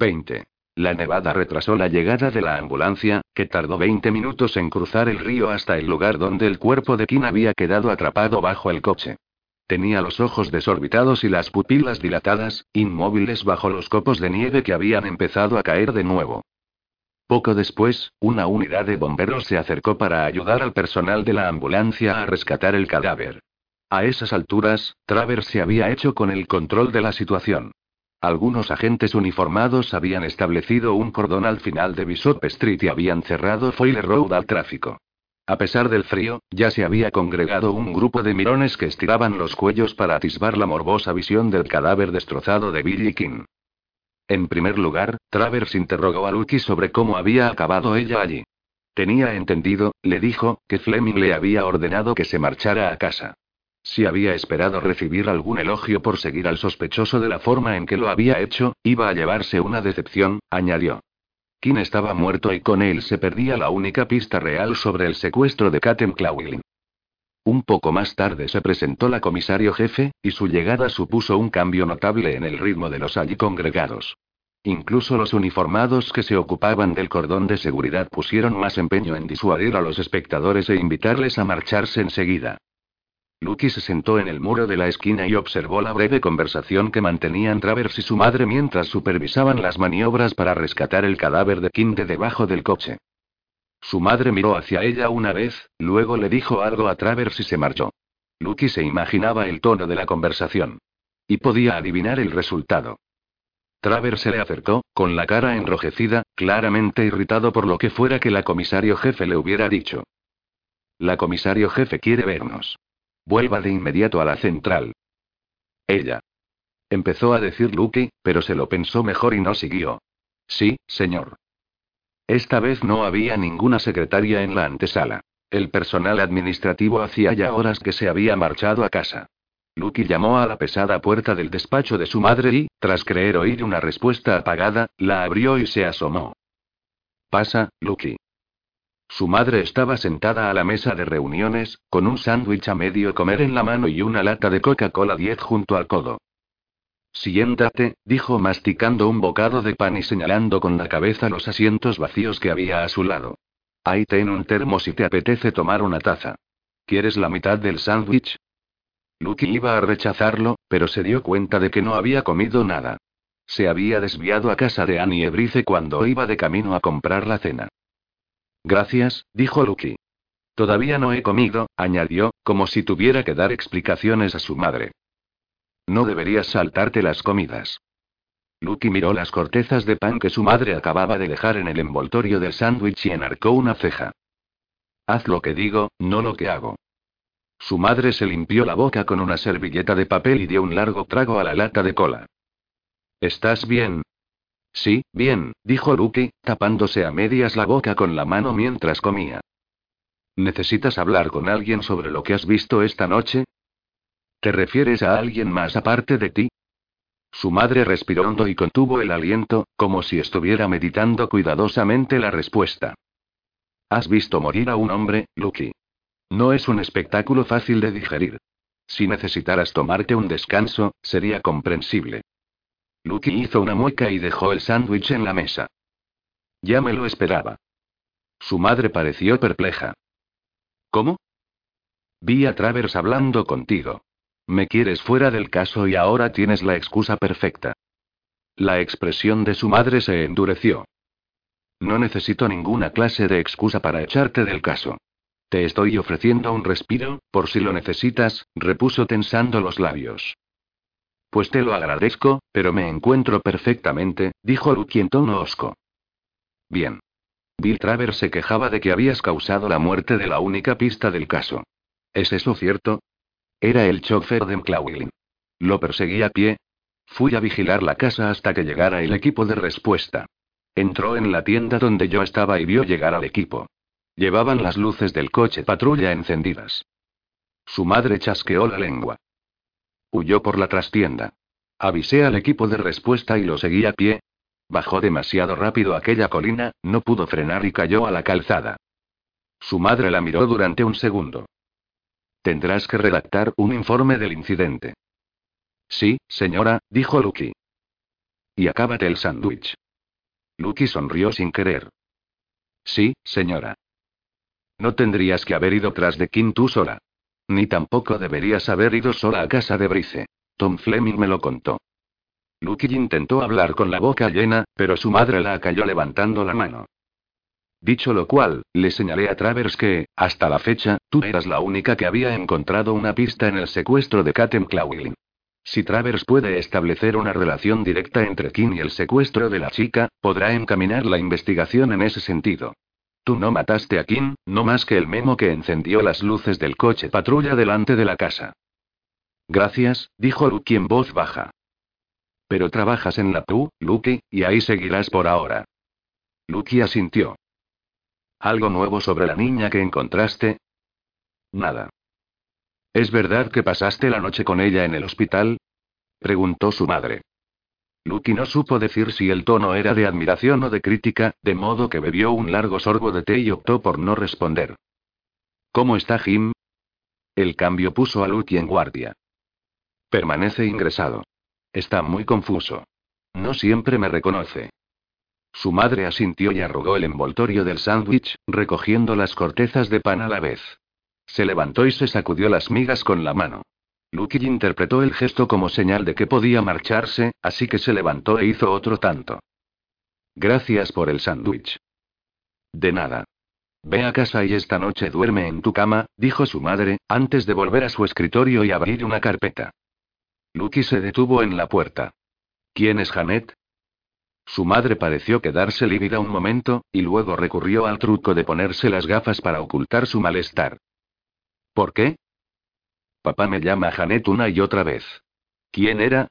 20. La nevada retrasó la llegada de la ambulancia, que tardó 20 minutos en cruzar el río hasta el lugar donde el cuerpo de Kim había quedado atrapado bajo el coche. Tenía los ojos desorbitados y las pupilas dilatadas, inmóviles bajo los copos de nieve que habían empezado a caer de nuevo. Poco después, una unidad de bomberos se acercó para ayudar al personal de la ambulancia a rescatar el cadáver. A esas alturas, Travers se había hecho con el control de la situación. Algunos agentes uniformados habían establecido un cordón al final de Bishop Street y habían cerrado Foyle Road al tráfico. A pesar del frío, ya se había congregado un grupo de mirones que estiraban los cuellos para atisbar la morbosa visión del cadáver destrozado de Billy King. En primer lugar, Travers interrogó a Lucky sobre cómo había acabado ella allí. Tenía entendido, le dijo, que Fleming le había ordenado que se marchara a casa. Si había esperado recibir algún elogio por seguir al sospechoso de la forma en que lo había hecho, iba a llevarse una decepción, añadió. Kim estaba muerto y con él se perdía la única pista real sobre el secuestro de Katem Clawlin. Un poco más tarde se presentó la comisario jefe, y su llegada supuso un cambio notable en el ritmo de los allí congregados. Incluso los uniformados que se ocupaban del cordón de seguridad pusieron más empeño en disuadir a los espectadores e invitarles a marcharse enseguida. Lucky se sentó en el muro de la esquina y observó la breve conversación que mantenían Travers y su madre mientras supervisaban las maniobras para rescatar el cadáver de Kim de debajo del coche. Su madre miró hacia ella una vez, luego le dijo algo a Travers y se marchó. Lucky se imaginaba el tono de la conversación. Y podía adivinar el resultado. Travers se le acercó, con la cara enrojecida, claramente irritado por lo que fuera que la comisario jefe le hubiera dicho. La comisario jefe quiere vernos. Vuelva de inmediato a la central. Ella. Empezó a decir Lucky, pero se lo pensó mejor y no siguió. Sí, señor. Esta vez no había ninguna secretaria en la antesala. El personal administrativo hacía ya horas que se había marchado a casa. Lucky llamó a la pesada puerta del despacho de su madre y, tras creer oír una respuesta apagada, la abrió y se asomó. Pasa, Lucky. Su madre estaba sentada a la mesa de reuniones, con un sándwich a medio comer en la mano y una lata de Coca-Cola 10 junto al codo. Siéntate, dijo masticando un bocado de pan y señalando con la cabeza los asientos vacíos que había a su lado. Ahí ten un termo si te apetece tomar una taza. ¿Quieres la mitad del sándwich? Lucky iba a rechazarlo, pero se dio cuenta de que no había comido nada. Se había desviado a casa de Annie Ebrice cuando iba de camino a comprar la cena. Gracias, dijo Lucky. Todavía no he comido, añadió, como si tuviera que dar explicaciones a su madre. No deberías saltarte las comidas. Lucky miró las cortezas de pan que su madre acababa de dejar en el envoltorio del sándwich y enarcó una ceja. Haz lo que digo, no lo que hago. Su madre se limpió la boca con una servilleta de papel y dio un largo trago a la lata de cola. ¿Estás bien? Sí, bien, dijo Lucky, tapándose a medias la boca con la mano mientras comía. ¿Necesitas hablar con alguien sobre lo que has visto esta noche? ¿Te refieres a alguien más aparte de ti? Su madre respiró hondo y contuvo el aliento, como si estuviera meditando cuidadosamente la respuesta. Has visto morir a un hombre, Lucky. No es un espectáculo fácil de digerir. Si necesitaras tomarte un descanso, sería comprensible. Lucky hizo una mueca y dejó el sándwich en la mesa. Ya me lo esperaba. Su madre pareció perpleja. ¿Cómo? Vi a Travers hablando contigo. Me quieres fuera del caso y ahora tienes la excusa perfecta. La expresión de su madre se endureció. No necesito ninguna clase de excusa para echarte del caso. Te estoy ofreciendo un respiro, por si lo necesitas, repuso tensando los labios. Pues te lo agradezco, pero me encuentro perfectamente, dijo Lucky en tono hosco. Bien. Bill Travers se quejaba de que habías causado la muerte de la única pista del caso. ¿Es eso cierto? Era el chofer de McLaughlin. Lo perseguí a pie. Fui a vigilar la casa hasta que llegara el equipo de respuesta. Entró en la tienda donde yo estaba y vio llegar al equipo. Llevaban las luces del coche patrulla encendidas. Su madre chasqueó la lengua. Huyó por la trastienda. Avisé al equipo de respuesta y lo seguí a pie. Bajó demasiado rápido aquella colina, no pudo frenar y cayó a la calzada. Su madre la miró durante un segundo. Tendrás que redactar un informe del incidente. Sí, señora, dijo Lucky. Y acábate el sándwich. Lucky sonrió sin querer. Sí, señora. No tendrías que haber ido tras de Kim tú sola. Ni tampoco deberías haber ido sola a casa de Brice. Tom Fleming me lo contó. Lucky intentó hablar con la boca llena, pero su madre la cayó levantando la mano. Dicho lo cual, le señalé a Travers que, hasta la fecha, tú eras la única que había encontrado una pista en el secuestro de Katem Clawlin. Si Travers puede establecer una relación directa entre Kim y el secuestro de la chica, podrá encaminar la investigación en ese sentido. Tú no mataste a Kim, no más que el memo que encendió las luces del coche patrulla delante de la casa. Gracias, dijo Luke en voz baja. Pero trabajas en la PU, Luke, y ahí seguirás por ahora. Luke asintió. ¿Algo nuevo sobre la niña que encontraste? Nada. ¿Es verdad que pasaste la noche con ella en el hospital? preguntó su madre. Lucky no supo decir si el tono era de admiración o de crítica, de modo que bebió un largo sorbo de té y optó por no responder. ¿Cómo está Jim? El cambio puso a Lucky en guardia. Permanece ingresado. Está muy confuso. No siempre me reconoce. Su madre asintió y arrugó el envoltorio del sándwich, recogiendo las cortezas de pan a la vez. Se levantó y se sacudió las migas con la mano. Lucky interpretó el gesto como señal de que podía marcharse, así que se levantó e hizo otro tanto. Gracias por el sándwich. De nada. Ve a casa y esta noche duerme en tu cama, dijo su madre, antes de volver a su escritorio y abrir una carpeta. Lucky se detuvo en la puerta. ¿Quién es Janet? Su madre pareció quedarse lívida un momento, y luego recurrió al truco de ponerse las gafas para ocultar su malestar. ¿Por qué? Papá me llama Janet una y otra vez. ¿Quién era?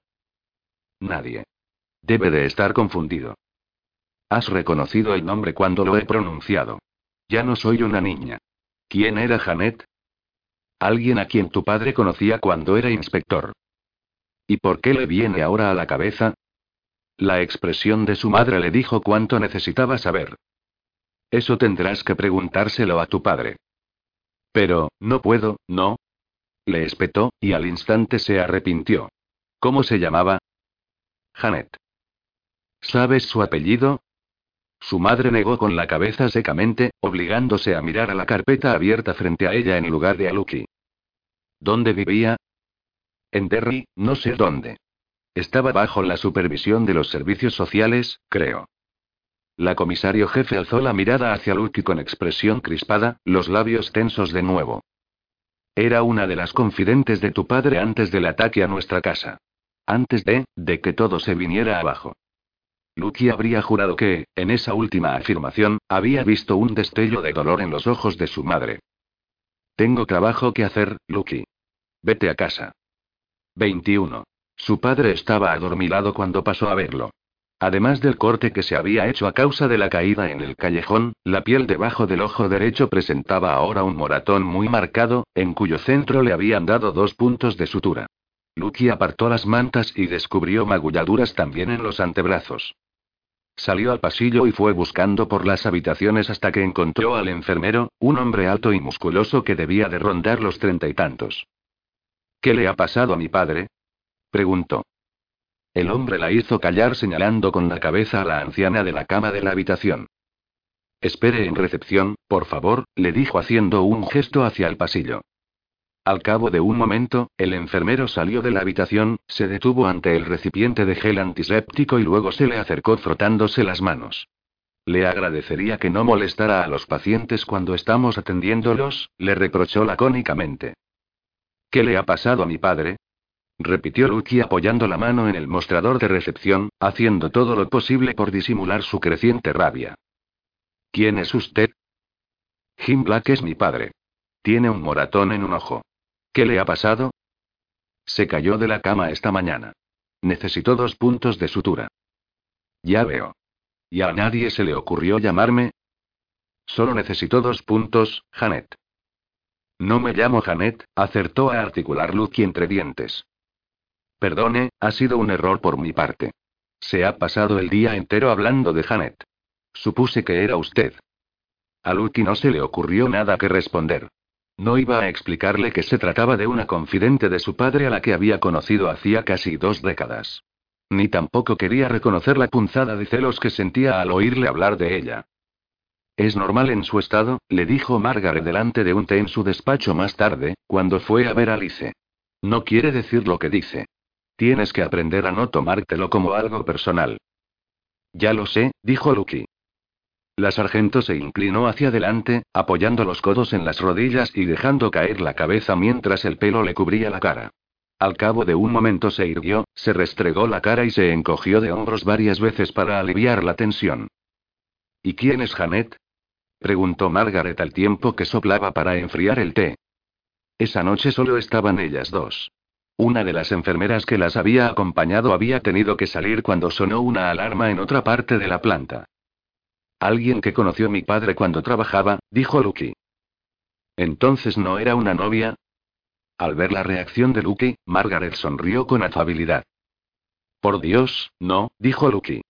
Nadie. Debe de estar confundido. Has reconocido el nombre cuando lo he pronunciado. Ya no soy una niña. ¿Quién era Janet? Alguien a quien tu padre conocía cuando era inspector. ¿Y por qué le viene ahora a la cabeza? La expresión de su madre le dijo cuánto necesitaba saber. Eso tendrás que preguntárselo a tu padre. Pero, no puedo, ¿no? Le espetó, y al instante se arrepintió. ¿Cómo se llamaba? Janet. ¿Sabes su apellido? Su madre negó con la cabeza secamente, obligándose a mirar a la carpeta abierta frente a ella en lugar de a Lucky. ¿Dónde vivía? En Derry, no sé dónde. Estaba bajo la supervisión de los servicios sociales, creo. La comisario jefe alzó la mirada hacia Lucky con expresión crispada, los labios tensos de nuevo. Era una de las confidentes de tu padre antes del ataque a nuestra casa. Antes de, de que todo se viniera abajo. Lucky habría jurado que, en esa última afirmación, había visto un destello de dolor en los ojos de su madre. Tengo trabajo que hacer, Lucky. Vete a casa. 21. Su padre estaba adormilado cuando pasó a verlo. Además del corte que se había hecho a causa de la caída en el callejón, la piel debajo del ojo derecho presentaba ahora un moratón muy marcado, en cuyo centro le habían dado dos puntos de sutura. Lucky apartó las mantas y descubrió magulladuras también en los antebrazos. Salió al pasillo y fue buscando por las habitaciones hasta que encontró al enfermero, un hombre alto y musculoso que debía de rondar los treinta y tantos. ¿Qué le ha pasado a mi padre? Preguntó. El hombre la hizo callar señalando con la cabeza a la anciana de la cama de la habitación. Espere en recepción, por favor, le dijo haciendo un gesto hacia el pasillo. Al cabo de un momento, el enfermero salió de la habitación, se detuvo ante el recipiente de gel antiséptico y luego se le acercó frotándose las manos. Le agradecería que no molestara a los pacientes cuando estamos atendiéndolos, le reprochó lacónicamente. ¿Qué le ha pasado a mi padre? Repitió Lucky apoyando la mano en el mostrador de recepción, haciendo todo lo posible por disimular su creciente rabia. ¿Quién es usted? Jim Black es mi padre. Tiene un moratón en un ojo. ¿Qué le ha pasado? Se cayó de la cama esta mañana. Necesitó dos puntos de sutura. Ya veo. ¿Y a nadie se le ocurrió llamarme? Solo necesitó dos puntos, Janet. No me llamo Janet, acertó a articular Lucky entre dientes. Perdone, ha sido un error por mi parte. Se ha pasado el día entero hablando de Janet. Supuse que era usted. A Lucky no se le ocurrió nada que responder. No iba a explicarle que se trataba de una confidente de su padre a la que había conocido hacía casi dos décadas. Ni tampoco quería reconocer la punzada de celos que sentía al oírle hablar de ella. Es normal en su estado, le dijo Margaret delante de un té en su despacho más tarde, cuando fue a ver a Alice. No quiere decir lo que dice. Tienes que aprender a no tomártelo como algo personal. Ya lo sé, dijo Lucky. La sargento se inclinó hacia adelante, apoyando los codos en las rodillas y dejando caer la cabeza mientras el pelo le cubría la cara. Al cabo de un momento se irguió, se restregó la cara y se encogió de hombros varias veces para aliviar la tensión. ¿Y quién es Janet? preguntó Margaret al tiempo que soplaba para enfriar el té. Esa noche solo estaban ellas dos. Una de las enfermeras que las había acompañado había tenido que salir cuando sonó una alarma en otra parte de la planta. Alguien que conoció mi padre cuando trabajaba, dijo Lucky. Entonces no era una novia. Al ver la reacción de Lucky, Margaret sonrió con afabilidad. Por Dios, no, dijo Lucky.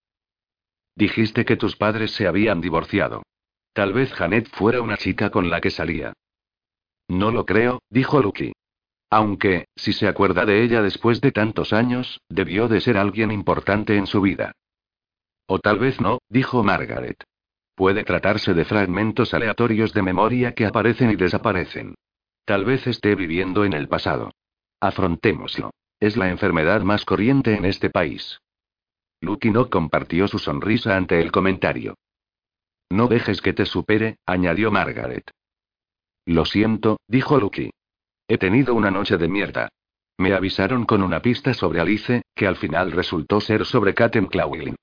Dijiste que tus padres se habían divorciado. Tal vez Janet fuera una chica con la que salía. No lo creo, dijo Lucky. Aunque, si se acuerda de ella después de tantos años, debió de ser alguien importante en su vida. O tal vez no, dijo Margaret. Puede tratarse de fragmentos aleatorios de memoria que aparecen y desaparecen. Tal vez esté viviendo en el pasado. Afrontémoslo. Es la enfermedad más corriente en este país. Lucky no compartió su sonrisa ante el comentario. No dejes que te supere, añadió Margaret. Lo siento, dijo Lucky. He tenido una noche de mierda. Me avisaron con una pista sobre Alice, que al final resultó ser sobre Katen Clawlin.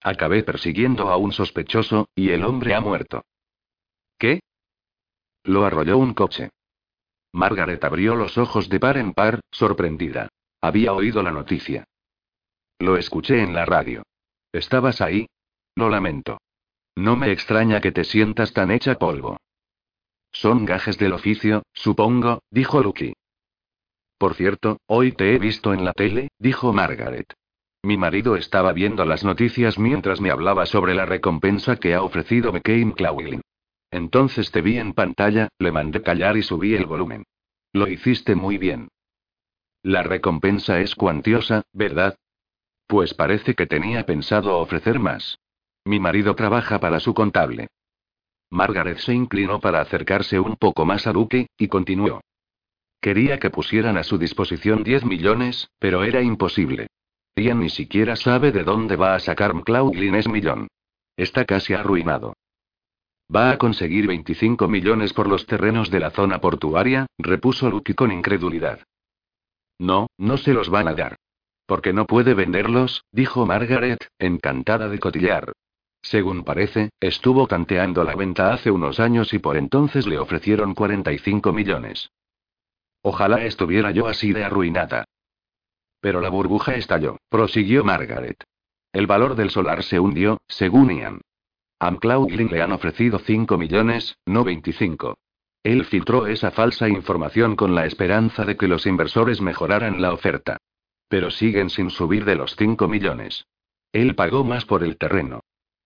Acabé persiguiendo a un sospechoso, y el hombre ha muerto. ¿Qué? Lo arrolló un coche. Margaret abrió los ojos de par en par, sorprendida. Había oído la noticia. Lo escuché en la radio. ¿Estabas ahí? Lo lamento. No me extraña que te sientas tan hecha polvo. Son gajes del oficio, supongo, dijo Lucky. Por cierto, hoy te he visto en la tele, dijo Margaret. Mi marido estaba viendo las noticias mientras me hablaba sobre la recompensa que ha ofrecido McCain Clawlin. Entonces te vi en pantalla, le mandé callar y subí el volumen. Lo hiciste muy bien. La recompensa es cuantiosa, ¿verdad? Pues parece que tenía pensado ofrecer más. Mi marido trabaja para su contable. Margaret se inclinó para acercarse un poco más a Luke, y continuó. Quería que pusieran a su disposición 10 millones, pero era imposible. Ian ni siquiera sabe de dónde va a sacar McLaughlin ese millón. Está casi arruinado. ¿Va a conseguir 25 millones por los terrenos de la zona portuaria? repuso Luke con incredulidad. No, no se los van a dar. Porque no puede venderlos, dijo Margaret, encantada de cotillar. Según parece, estuvo canteando la venta hace unos años y por entonces le ofrecieron 45 millones. Ojalá estuviera yo así de arruinada. Pero la burbuja estalló, prosiguió Margaret. El valor del solar se hundió, según Ian. A McLaughlin le han ofrecido 5 millones, no 25. Él filtró esa falsa información con la esperanza de que los inversores mejoraran la oferta. Pero siguen sin subir de los 5 millones. Él pagó más por el terreno.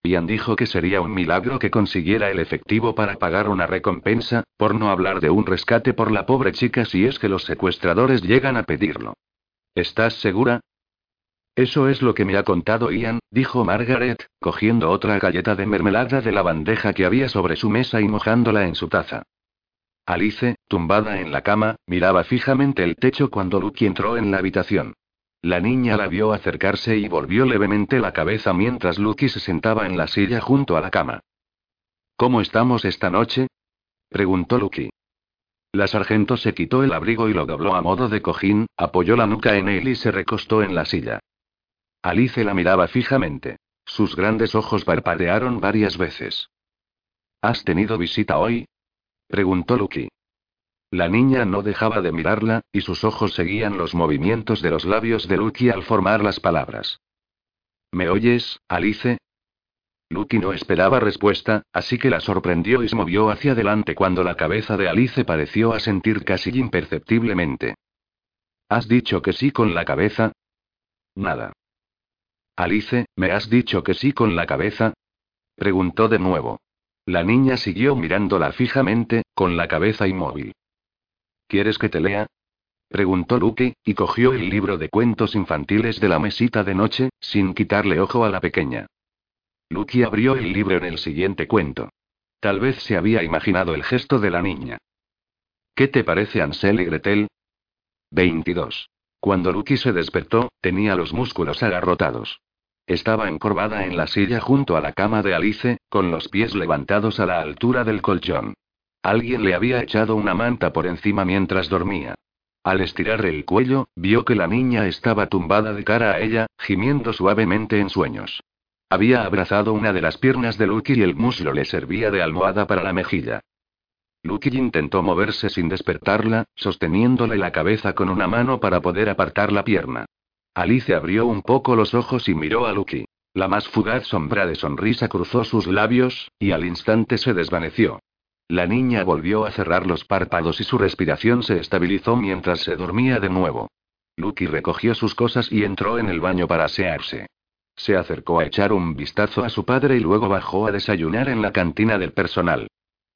Ian dijo que sería un milagro que consiguiera el efectivo para pagar una recompensa, por no hablar de un rescate por la pobre chica si es que los secuestradores llegan a pedirlo. ¿Estás segura? Eso es lo que me ha contado Ian, dijo Margaret, cogiendo otra galleta de mermelada de la bandeja que había sobre su mesa y mojándola en su taza. Alice, tumbada en la cama, miraba fijamente el techo cuando Lucky entró en la habitación. La niña la vio acercarse y volvió levemente la cabeza mientras Lucky se sentaba en la silla junto a la cama. ¿Cómo estamos esta noche? preguntó Lucky. La sargento se quitó el abrigo y lo dobló a modo de cojín, apoyó la nuca en él y se recostó en la silla. Alice la miraba fijamente. Sus grandes ojos parpadearon varias veces. ¿Has tenido visita hoy? preguntó Lucky. La niña no dejaba de mirarla, y sus ojos seguían los movimientos de los labios de Lucky al formar las palabras. ¿Me oyes, Alice? Lucky no esperaba respuesta, así que la sorprendió y se movió hacia adelante cuando la cabeza de Alice pareció asentir casi imperceptiblemente. ¿Has dicho que sí con la cabeza? Nada. Alice, ¿me has dicho que sí con la cabeza? Preguntó de nuevo. La niña siguió mirándola fijamente, con la cabeza inmóvil. ¿Quieres que te lea? Preguntó Lucky, y cogió el libro de cuentos infantiles de la mesita de noche, sin quitarle ojo a la pequeña. Lucky abrió el libro en el siguiente cuento. Tal vez se había imaginado el gesto de la niña. ¿Qué te parece Ansel y Gretel? 22. Cuando Lucky se despertó, tenía los músculos agarrotados. Estaba encorvada en la silla junto a la cama de Alice, con los pies levantados a la altura del colchón. Alguien le había echado una manta por encima mientras dormía. Al estirar el cuello, vio que la niña estaba tumbada de cara a ella, gimiendo suavemente en sueños. Había abrazado una de las piernas de Lucky y el muslo le servía de almohada para la mejilla. Lucky intentó moverse sin despertarla, sosteniéndole la cabeza con una mano para poder apartar la pierna. Alice abrió un poco los ojos y miró a Lucky. La más fugaz sombra de sonrisa cruzó sus labios, y al instante se desvaneció. La niña volvió a cerrar los párpados y su respiración se estabilizó mientras se dormía de nuevo. Lucky recogió sus cosas y entró en el baño para asearse. Se acercó a echar un vistazo a su padre y luego bajó a desayunar en la cantina del personal.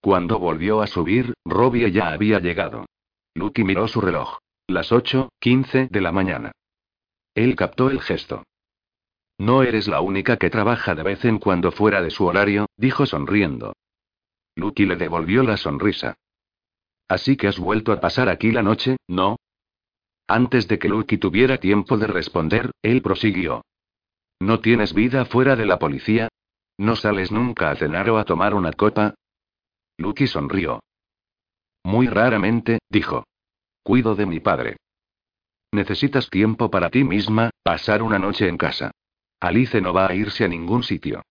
Cuando volvió a subir, Robbie ya había llegado. Lucky miró su reloj. Las 8:15 de la mañana. Él captó el gesto. No eres la única que trabaja de vez en cuando fuera de su horario, dijo sonriendo. Lucky le devolvió la sonrisa. Así que has vuelto a pasar aquí la noche, ¿no? Antes de que Lucky tuviera tiempo de responder, él prosiguió. ¿No tienes vida fuera de la policía? ¿No sales nunca a cenar o a tomar una copa? Lucky sonrió. Muy raramente, dijo. Cuido de mi padre. Necesitas tiempo para ti misma, pasar una noche en casa. Alice no va a irse a ningún sitio.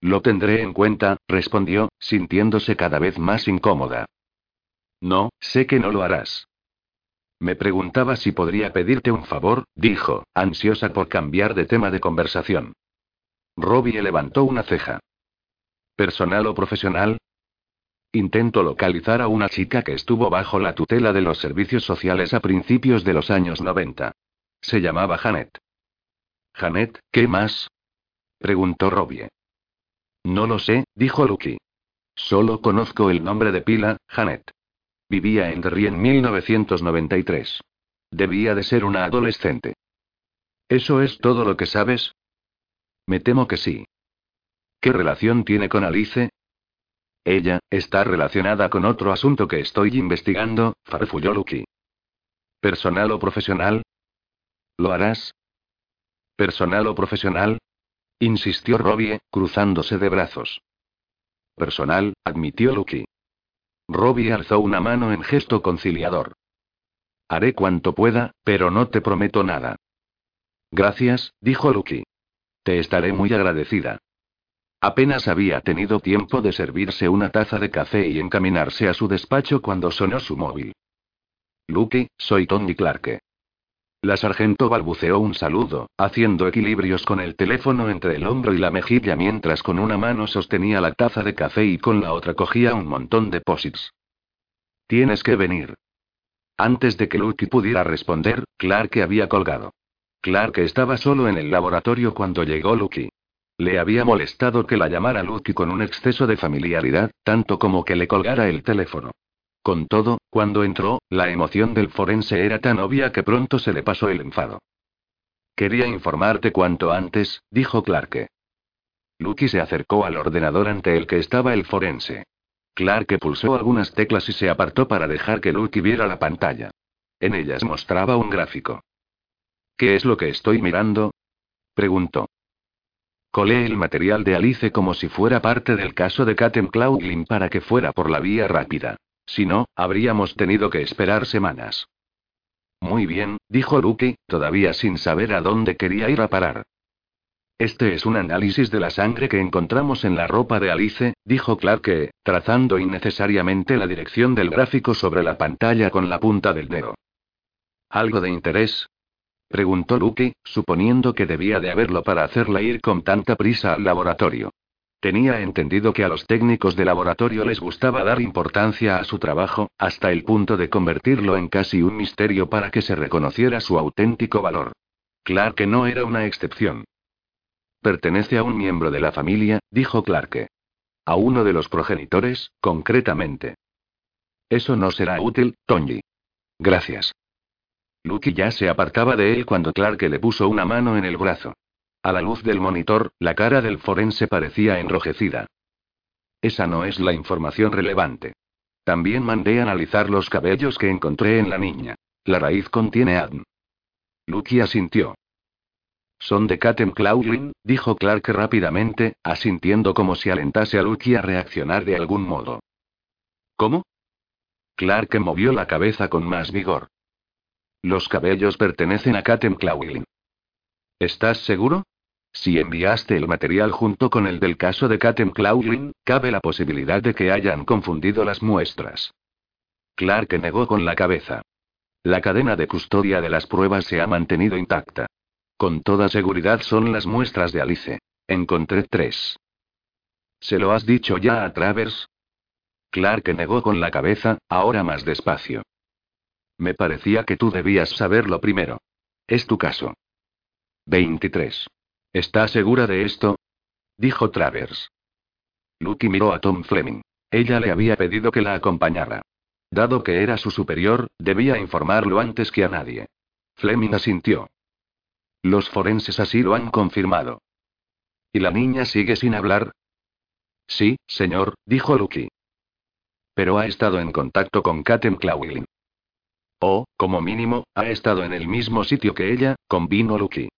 Lo tendré en cuenta, respondió, sintiéndose cada vez más incómoda. No, sé que no lo harás. Me preguntaba si podría pedirte un favor, dijo, ansiosa por cambiar de tema de conversación. Robbie levantó una ceja. ¿Personal o profesional? Intento localizar a una chica que estuvo bajo la tutela de los servicios sociales a principios de los años 90. Se llamaba Janet. Janet, ¿qué más? preguntó Robbie. No lo sé, dijo Lucky. Solo conozco el nombre de pila, Janet. Vivía en Derry en 1993. Debía de ser una adolescente. ¿Eso es todo lo que sabes? Me temo que sí. ¿Qué relación tiene con Alice? Ella, está relacionada con otro asunto que estoy investigando, farfulló Lucky. ¿Personal o profesional? ¿Lo harás? ¿Personal o profesional? Insistió Robbie, cruzándose de brazos. Personal, admitió Lucky. Robbie alzó una mano en gesto conciliador. Haré cuanto pueda, pero no te prometo nada. Gracias, dijo Lucky. Te estaré muy agradecida. Apenas había tenido tiempo de servirse una taza de café y encaminarse a su despacho cuando sonó su móvil. Lucky, soy Tony Clarke. La sargento balbuceó un saludo, haciendo equilibrios con el teléfono entre el hombro y la mejilla mientras con una mano sostenía la taza de café y con la otra cogía un montón de posits. Tienes que venir. Antes de que Lucky pudiera responder, Clark había colgado. Clark estaba solo en el laboratorio cuando llegó Lucky. Le había molestado que la llamara Lucky con un exceso de familiaridad, tanto como que le colgara el teléfono. Con todo, cuando entró, la emoción del forense era tan obvia que pronto se le pasó el enfado. Quería informarte cuanto antes, dijo Clarke. Lucky se acercó al ordenador ante el que estaba el forense. Clarke pulsó algunas teclas y se apartó para dejar que Lucky viera la pantalla. En ellas mostraba un gráfico. ¿Qué es lo que estoy mirando? preguntó. Colé el material de Alice como si fuera parte del caso de Katem Cloudlin para que fuera por la vía rápida. Si no, habríamos tenido que esperar semanas. Muy bien, dijo Lucky, todavía sin saber a dónde quería ir a parar. Este es un análisis de la sangre que encontramos en la ropa de Alice, dijo Clark, trazando innecesariamente la dirección del gráfico sobre la pantalla con la punta del dedo. ¿Algo de interés? preguntó Lucky, suponiendo que debía de haberlo para hacerla ir con tanta prisa al laboratorio. Tenía entendido que a los técnicos de laboratorio les gustaba dar importancia a su trabajo, hasta el punto de convertirlo en casi un misterio para que se reconociera su auténtico valor. Clark no era una excepción. Pertenece a un miembro de la familia, dijo Clark. A uno de los progenitores, concretamente. Eso no será útil, Tony. Gracias. Lucky ya se apartaba de él cuando Clark le puso una mano en el brazo. A la luz del monitor, la cara del forense parecía enrojecida. Esa no es la información relevante. También mandé analizar los cabellos que encontré en la niña. La raíz contiene ADN. Lucky asintió. Son de Katem Clawlin, dijo Clark rápidamente, asintiendo como si alentase a Lucky a reaccionar de algún modo. ¿Cómo? Clark movió la cabeza con más vigor. Los cabellos pertenecen a Katem Clawlin. ¿Estás seguro? Si enviaste el material junto con el del caso de Katem Clawlin, cabe la posibilidad de que hayan confundido las muestras. Clark negó con la cabeza. La cadena de custodia de las pruebas se ha mantenido intacta. Con toda seguridad son las muestras de Alice. Encontré tres. ¿Se lo has dicho ya a Travers? Clark negó con la cabeza, ahora más despacio. Me parecía que tú debías saberlo primero. Es tu caso. 23. ¿Está segura de esto? Dijo Travers. Lucky miró a Tom Fleming. Ella le había pedido que la acompañara. Dado que era su superior, debía informarlo antes que a nadie. Fleming asintió. Los forenses así lo han confirmado. ¿Y la niña sigue sin hablar? Sí, señor, dijo Lucky. Pero ha estado en contacto con Katem Clawlin. O, como mínimo, ha estado en el mismo sitio que ella, convino Lucky.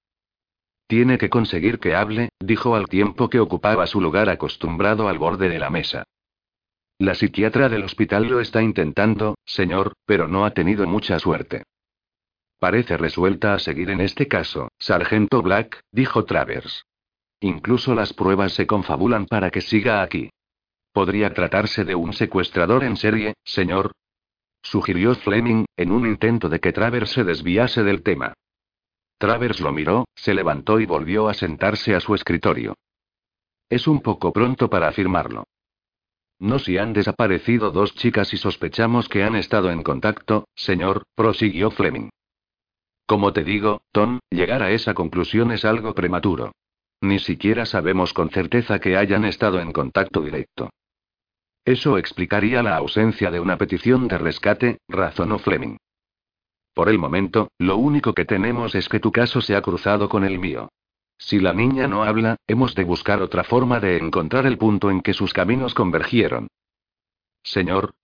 Tiene que conseguir que hable, dijo al tiempo que ocupaba su lugar acostumbrado al borde de la mesa. La psiquiatra del hospital lo está intentando, señor, pero no ha tenido mucha suerte. Parece resuelta a seguir en este caso, sargento Black, dijo Travers. Incluso las pruebas se confabulan para que siga aquí. ¿Podría tratarse de un secuestrador en serie, señor? Sugirió Fleming, en un intento de que Travers se desviase del tema. Travers lo miró, se levantó y volvió a sentarse a su escritorio. Es un poco pronto para afirmarlo. No si han desaparecido dos chicas y sospechamos que han estado en contacto, señor, prosiguió Fleming. Como te digo, Tom, llegar a esa conclusión es algo prematuro. Ni siquiera sabemos con certeza que hayan estado en contacto directo. Eso explicaría la ausencia de una petición de rescate, razonó Fleming. Por el momento, lo único que tenemos es que tu caso se ha cruzado con el mío. Si la niña no habla, hemos de buscar otra forma de encontrar el punto en que sus caminos convergieron. Señor.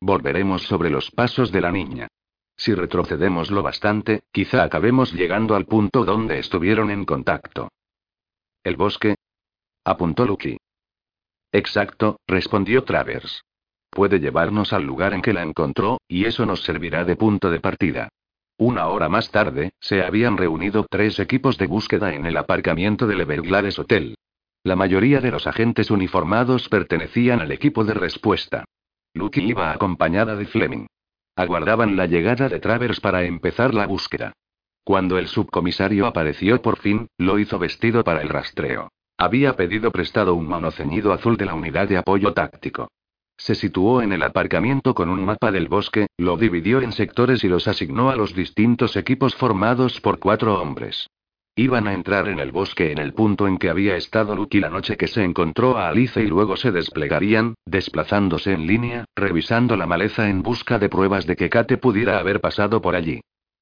Volveremos sobre los pasos de la niña. Si retrocedemos lo bastante, quizá acabemos llegando al punto donde estuvieron en contacto. ¿El bosque? apuntó Lucky. Exacto, respondió Travers. Puede llevarnos al lugar en que la encontró, y eso nos servirá de punto de partida. Una hora más tarde, se habían reunido tres equipos de búsqueda en el aparcamiento del Everglades Hotel. La mayoría de los agentes uniformados pertenecían al equipo de respuesta. Lucky iba acompañada de Fleming. Aguardaban la llegada de Travers para empezar la búsqueda. Cuando el subcomisario apareció por fin, lo hizo vestido para el rastreo. Había pedido prestado un monoceñido azul de la unidad de apoyo táctico. Se situó en el aparcamiento con un mapa del bosque, lo dividió en sectores y los asignó a los distintos equipos formados por cuatro hombres. Iban a entrar en el bosque en el punto en que había estado Lucky la noche que se encontró a Alice y luego se desplegarían, desplazándose en línea, revisando la maleza en busca de pruebas de que Kate pudiera haber pasado por allí.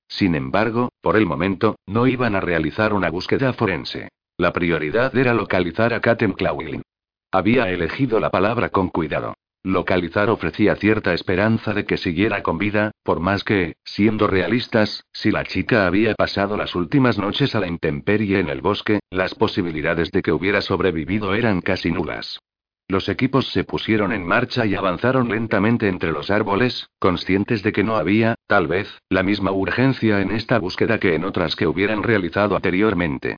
Sin embargo, por el momento, no iban a realizar una búsqueda forense. La prioridad era localizar a Kate McLaughlin. Había elegido la palabra con cuidado. Localizar ofrecía cierta esperanza de que siguiera con vida, por más que, siendo realistas, si la chica había pasado las últimas noches a la intemperie en el bosque, las posibilidades de que hubiera sobrevivido eran casi nulas. Los equipos se pusieron en marcha y avanzaron lentamente entre los árboles, conscientes de que no había, tal vez, la misma urgencia en esta búsqueda que en otras que hubieran realizado anteriormente.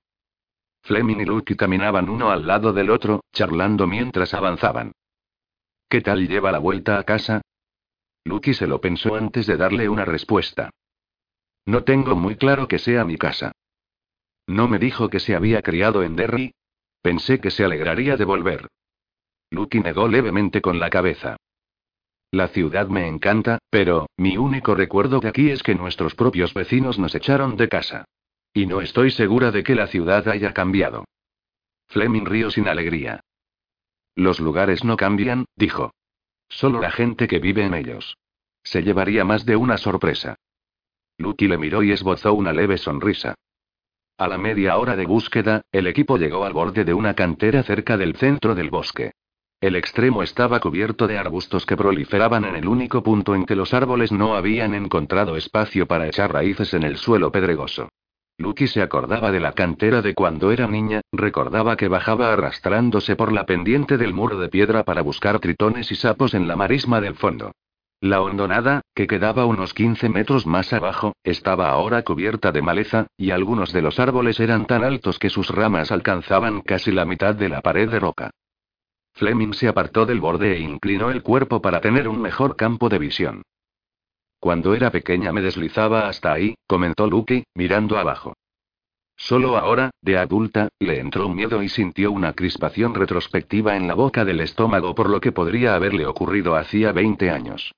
Fleming y Luke caminaban uno al lado del otro, charlando mientras avanzaban. ¿Qué tal lleva la vuelta a casa? Lucky se lo pensó antes de darle una respuesta. No tengo muy claro que sea mi casa. ¿No me dijo que se había criado en Derry? Pensé que se alegraría de volver. Lucky negó levemente con la cabeza. La ciudad me encanta, pero, mi único recuerdo de aquí es que nuestros propios vecinos nos echaron de casa. Y no estoy segura de que la ciudad haya cambiado. Fleming rió sin alegría. Los lugares no cambian, dijo. Solo la gente que vive en ellos. Se llevaría más de una sorpresa. Lucky le miró y esbozó una leve sonrisa. A la media hora de búsqueda, el equipo llegó al borde de una cantera cerca del centro del bosque. El extremo estaba cubierto de arbustos que proliferaban en el único punto en que los árboles no habían encontrado espacio para echar raíces en el suelo pedregoso. Lucky se acordaba de la cantera de cuando era niña, recordaba que bajaba arrastrándose por la pendiente del muro de piedra para buscar tritones y sapos en la marisma del fondo. La hondonada, que quedaba unos 15 metros más abajo, estaba ahora cubierta de maleza, y algunos de los árboles eran tan altos que sus ramas alcanzaban casi la mitad de la pared de roca. Fleming se apartó del borde e inclinó el cuerpo para tener un mejor campo de visión. Cuando era pequeña me deslizaba hasta ahí, comentó Lucky, mirando abajo. Solo ahora, de adulta, le entró miedo y sintió una crispación retrospectiva en la boca del estómago por lo que podría haberle ocurrido hacía 20 años.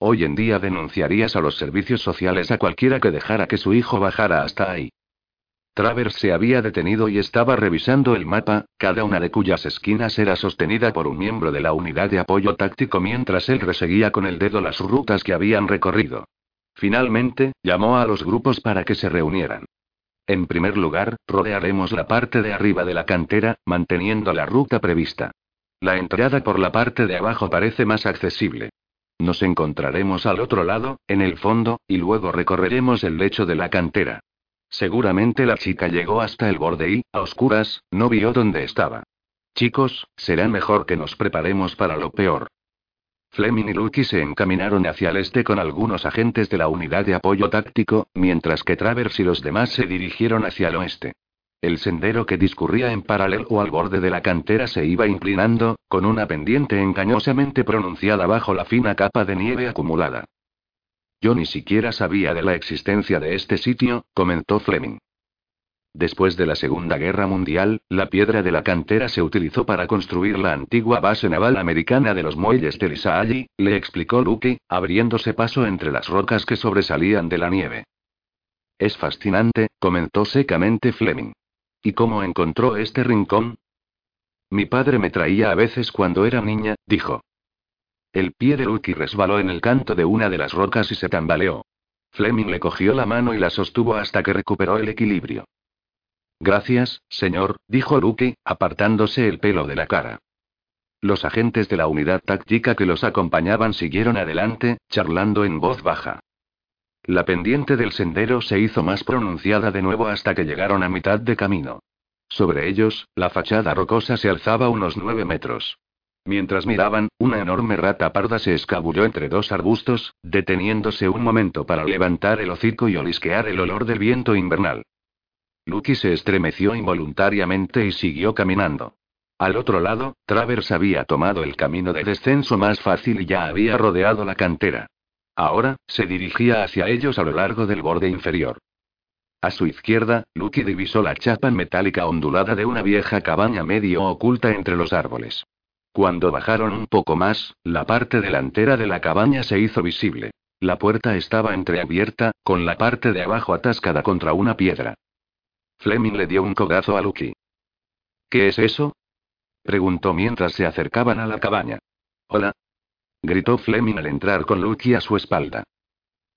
Hoy en día denunciarías a los servicios sociales a cualquiera que dejara que su hijo bajara hasta ahí. Travers se había detenido y estaba revisando el mapa, cada una de cuyas esquinas era sostenida por un miembro de la unidad de apoyo táctico mientras él reseguía con el dedo las rutas que habían recorrido. Finalmente, llamó a los grupos para que se reunieran. En primer lugar, rodearemos la parte de arriba de la cantera, manteniendo la ruta prevista. La entrada por la parte de abajo parece más accesible. Nos encontraremos al otro lado, en el fondo, y luego recorreremos el lecho de la cantera. Seguramente la chica llegó hasta el borde y, a oscuras, no vio dónde estaba. Chicos, será mejor que nos preparemos para lo peor. Fleming y Lucky se encaminaron hacia el este con algunos agentes de la unidad de apoyo táctico, mientras que Travers y los demás se dirigieron hacia el oeste. El sendero que discurría en paralelo al borde de la cantera se iba inclinando, con una pendiente engañosamente pronunciada bajo la fina capa de nieve acumulada. Yo ni siquiera sabía de la existencia de este sitio, comentó Fleming. Después de la Segunda Guerra Mundial, la piedra de la cantera se utilizó para construir la antigua base naval americana de los muelles de Lisaalli, le explicó Lucky, abriéndose paso entre las rocas que sobresalían de la nieve. Es fascinante, comentó secamente Fleming. ¿Y cómo encontró este rincón? Mi padre me traía a veces cuando era niña, dijo. El pie de Lucky resbaló en el canto de una de las rocas y se tambaleó. Fleming le cogió la mano y la sostuvo hasta que recuperó el equilibrio. Gracias, señor, dijo Lucky, apartándose el pelo de la cara. Los agentes de la unidad táctica que los acompañaban siguieron adelante, charlando en voz baja. La pendiente del sendero se hizo más pronunciada de nuevo hasta que llegaron a mitad de camino. Sobre ellos, la fachada rocosa se alzaba unos nueve metros. Mientras miraban, una enorme rata parda se escabulló entre dos arbustos, deteniéndose un momento para levantar el hocico y olisquear el olor del viento invernal. Lucky se estremeció involuntariamente y siguió caminando. Al otro lado, Travers había tomado el camino de descenso más fácil y ya había rodeado la cantera. Ahora, se dirigía hacia ellos a lo largo del borde inferior. A su izquierda, Lucky divisó la chapa metálica ondulada de una vieja cabaña medio oculta entre los árboles. Cuando bajaron un poco más, la parte delantera de la cabaña se hizo visible. La puerta estaba entreabierta, con la parte de abajo atascada contra una piedra. Fleming le dio un cogazo a Lucky. ¿Qué es eso? preguntó mientras se acercaban a la cabaña. Hola. gritó Fleming al entrar con Lucky a su espalda.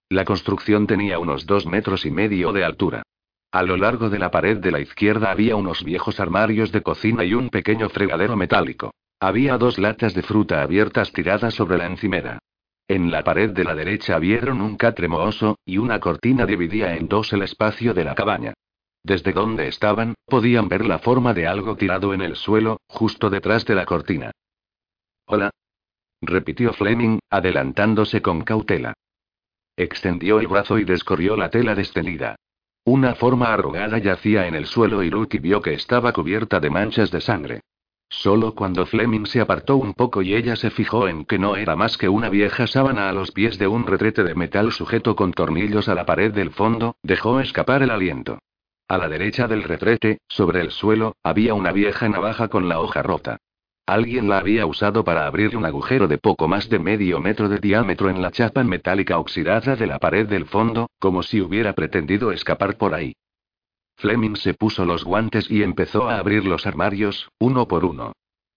La construcción tenía unos dos metros y medio de altura. A lo largo de la pared de la izquierda había unos viejos armarios de cocina y un pequeño fregadero metálico. Había dos latas de fruta abiertas tiradas sobre la encimera. En la pared de la derecha vieron un catre mohoso, y una cortina dividía en dos el espacio de la cabaña. Desde donde estaban, podían ver la forma de algo tirado en el suelo, justo detrás de la cortina. Hola. repitió Fleming, adelantándose con cautela. Extendió el brazo y descorrió la tela destendida. Una forma arrugada yacía en el suelo y Lucky vio que estaba cubierta de manchas de sangre. Solo cuando Fleming se apartó un poco y ella se fijó en que no era más que una vieja sábana a los pies de un retrete de metal sujeto con tornillos a la pared del fondo, dejó escapar el aliento. A la derecha del retrete, sobre el suelo, había una vieja navaja con la hoja rota. Alguien la había usado para abrir un agujero de poco más de medio metro de diámetro en la chapa metálica oxidada de la pared del fondo, como si hubiera pretendido escapar por ahí. Fleming se puso los guantes y empezó a abrir los armarios, uno por uno.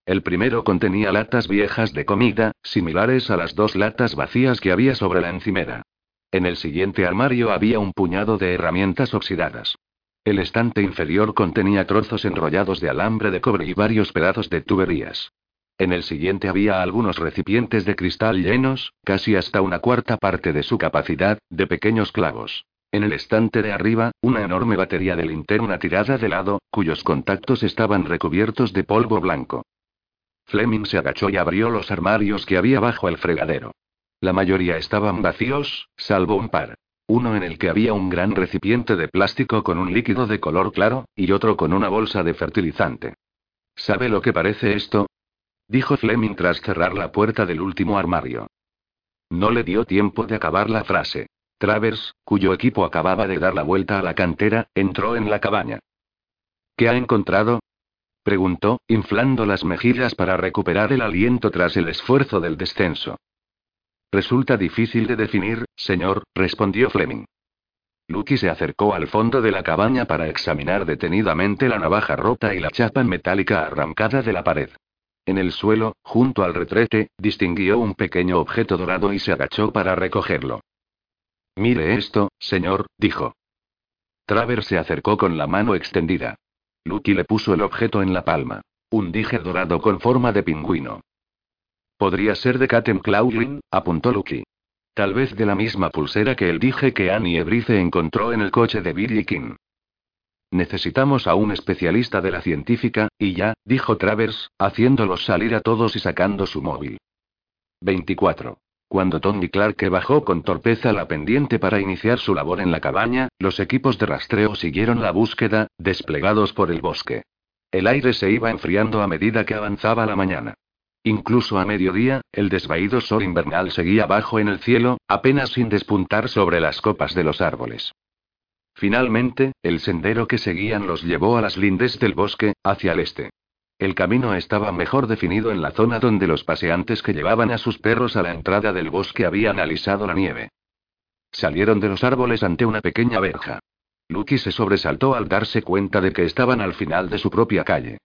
El primero contenía latas viejas de comida, similares a las dos latas vacías que había sobre la encimera. En el siguiente armario había un puñado de herramientas oxidadas. El estante inferior contenía trozos enrollados de alambre de cobre y varios pedazos de tuberías. En el siguiente había algunos recipientes de cristal llenos, casi hasta una cuarta parte de su capacidad, de pequeños clavos. En el estante de arriba, una enorme batería de linterna tirada de lado, cuyos contactos estaban recubiertos de polvo blanco. Fleming se agachó y abrió los armarios que había bajo el fregadero. La mayoría estaban vacíos, salvo un par. Uno en el que había un gran recipiente de plástico con un líquido de color claro, y otro con una bolsa de fertilizante. ¿Sabe lo que parece esto? Dijo Fleming tras cerrar la puerta del último armario. No le dio tiempo de acabar la frase. Travers, cuyo equipo acababa de dar la vuelta a la cantera, entró en la cabaña. ¿Qué ha encontrado? preguntó, inflando las mejillas para recuperar el aliento tras el esfuerzo del descenso. Resulta difícil de definir, señor, respondió Fleming. Lucky se acercó al fondo de la cabaña para examinar detenidamente la navaja rota y la chapa metálica arrancada de la pared. En el suelo, junto al retrete, distinguió un pequeño objeto dorado y se agachó para recogerlo. Mire esto, señor, dijo. Travers se acercó con la mano extendida. Lucky le puso el objeto en la palma. Un dije dorado con forma de pingüino. Podría ser de Katem Clawlin, apuntó Lucky. Tal vez de la misma pulsera que el dije que Annie Ebrice encontró en el coche de Billy King. Necesitamos a un especialista de la científica, y ya, dijo Travers, haciéndolos salir a todos y sacando su móvil. 24. Cuando Tony Clark bajó con torpeza la pendiente para iniciar su labor en la cabaña, los equipos de rastreo siguieron la búsqueda, desplegados por el bosque. El aire se iba enfriando a medida que avanzaba la mañana. Incluso a mediodía, el desvaído sol invernal seguía bajo en el cielo, apenas sin despuntar sobre las copas de los árboles. Finalmente, el sendero que seguían los llevó a las lindes del bosque, hacia el este. El camino estaba mejor definido en la zona donde los paseantes que llevaban a sus perros a la entrada del bosque habían alisado la nieve. Salieron de los árboles ante una pequeña verja. Lucky se sobresaltó al darse cuenta de que estaban al final de su propia calle.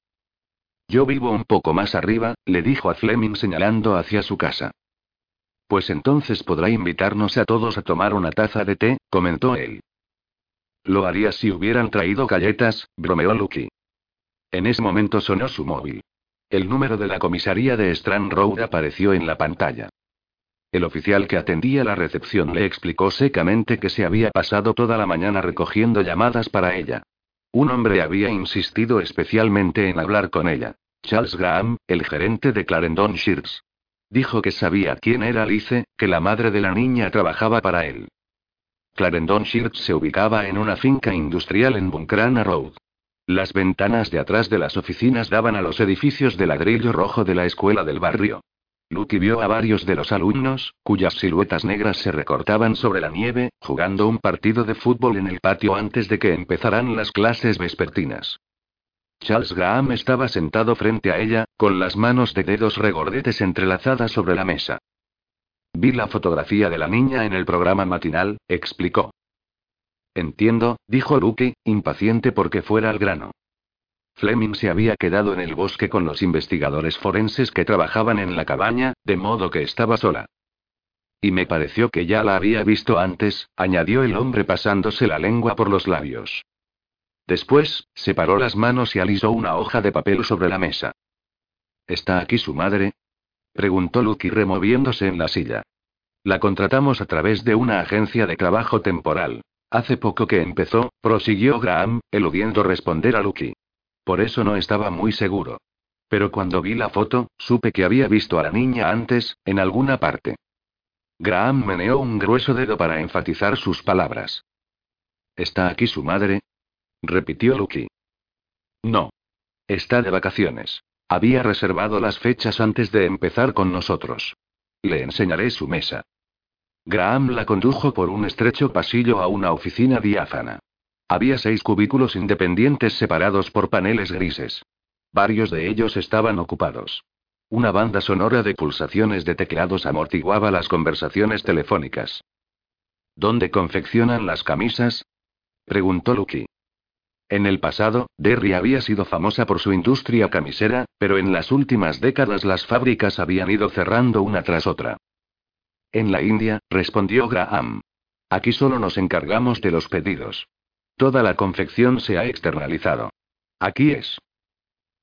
Yo vivo un poco más arriba, le dijo a Fleming señalando hacia su casa. Pues entonces podrá invitarnos a todos a tomar una taza de té, comentó él. Lo haría si hubieran traído galletas, bromeó Lucky. En ese momento sonó su móvil. El número de la comisaría de Strand Road apareció en la pantalla. El oficial que atendía la recepción le explicó secamente que se había pasado toda la mañana recogiendo llamadas para ella. Un hombre había insistido especialmente en hablar con ella. Charles Graham, el gerente de Clarendon Shears. Dijo que sabía quién era Alice, que la madre de la niña trabajaba para él. Clarendon Shears se ubicaba en una finca industrial en Buncrana Road. Las ventanas de atrás de las oficinas daban a los edificios de ladrillo rojo de la escuela del barrio. Lucky vio a varios de los alumnos, cuyas siluetas negras se recortaban sobre la nieve, jugando un partido de fútbol en el patio antes de que empezaran las clases vespertinas. Charles Graham estaba sentado frente a ella, con las manos de dedos regordetes entrelazadas sobre la mesa. Vi la fotografía de la niña en el programa matinal, explicó. Entiendo, dijo Lucky, impaciente porque fuera al grano. Fleming se había quedado en el bosque con los investigadores forenses que trabajaban en la cabaña, de modo que estaba sola. Y me pareció que ya la había visto antes, añadió el hombre pasándose la lengua por los labios. Después, separó las manos y alisó una hoja de papel sobre la mesa. ¿Está aquí su madre? preguntó Lucky removiéndose en la silla. La contratamos a través de una agencia de trabajo temporal. Hace poco que empezó, prosiguió Graham, eludiendo responder a Lucky. Por eso no estaba muy seguro. Pero cuando vi la foto, supe que había visto a la niña antes, en alguna parte. Graham meneó un grueso dedo para enfatizar sus palabras. ¿Está aquí su madre? repitió Lucky. No. Está de vacaciones. Había reservado las fechas antes de empezar con nosotros. Le enseñaré su mesa. Graham la condujo por un estrecho pasillo a una oficina diáfana. Había seis cubículos independientes separados por paneles grises. Varios de ellos estaban ocupados. Una banda sonora de pulsaciones de teclados amortiguaba las conversaciones telefónicas. ¿Dónde confeccionan las camisas? preguntó Lucky. En el pasado, Derry había sido famosa por su industria camisera, pero en las últimas décadas las fábricas habían ido cerrando una tras otra. En la India, respondió Graham. Aquí solo nos encargamos de los pedidos. Toda la confección se ha externalizado. Aquí es.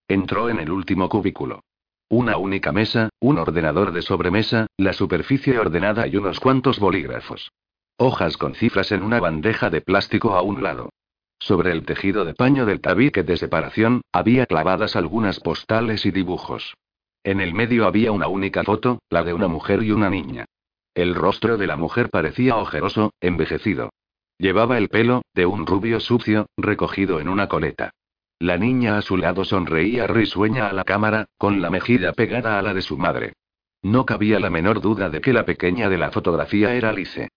Entró en el último cubículo. Una única mesa, un ordenador de sobremesa, la superficie ordenada y unos cuantos bolígrafos. Hojas con cifras en una bandeja de plástico a un lado. Sobre el tejido de paño del tabique de separación, había clavadas algunas postales y dibujos. En el medio había una única foto, la de una mujer y una niña. El rostro de la mujer parecía ojeroso, envejecido. Llevaba el pelo, de un rubio sucio, recogido en una coleta. La niña a su lado sonreía risueña a la cámara, con la mejilla pegada a la de su madre. No cabía la menor duda de que la pequeña de la fotografía era Alice.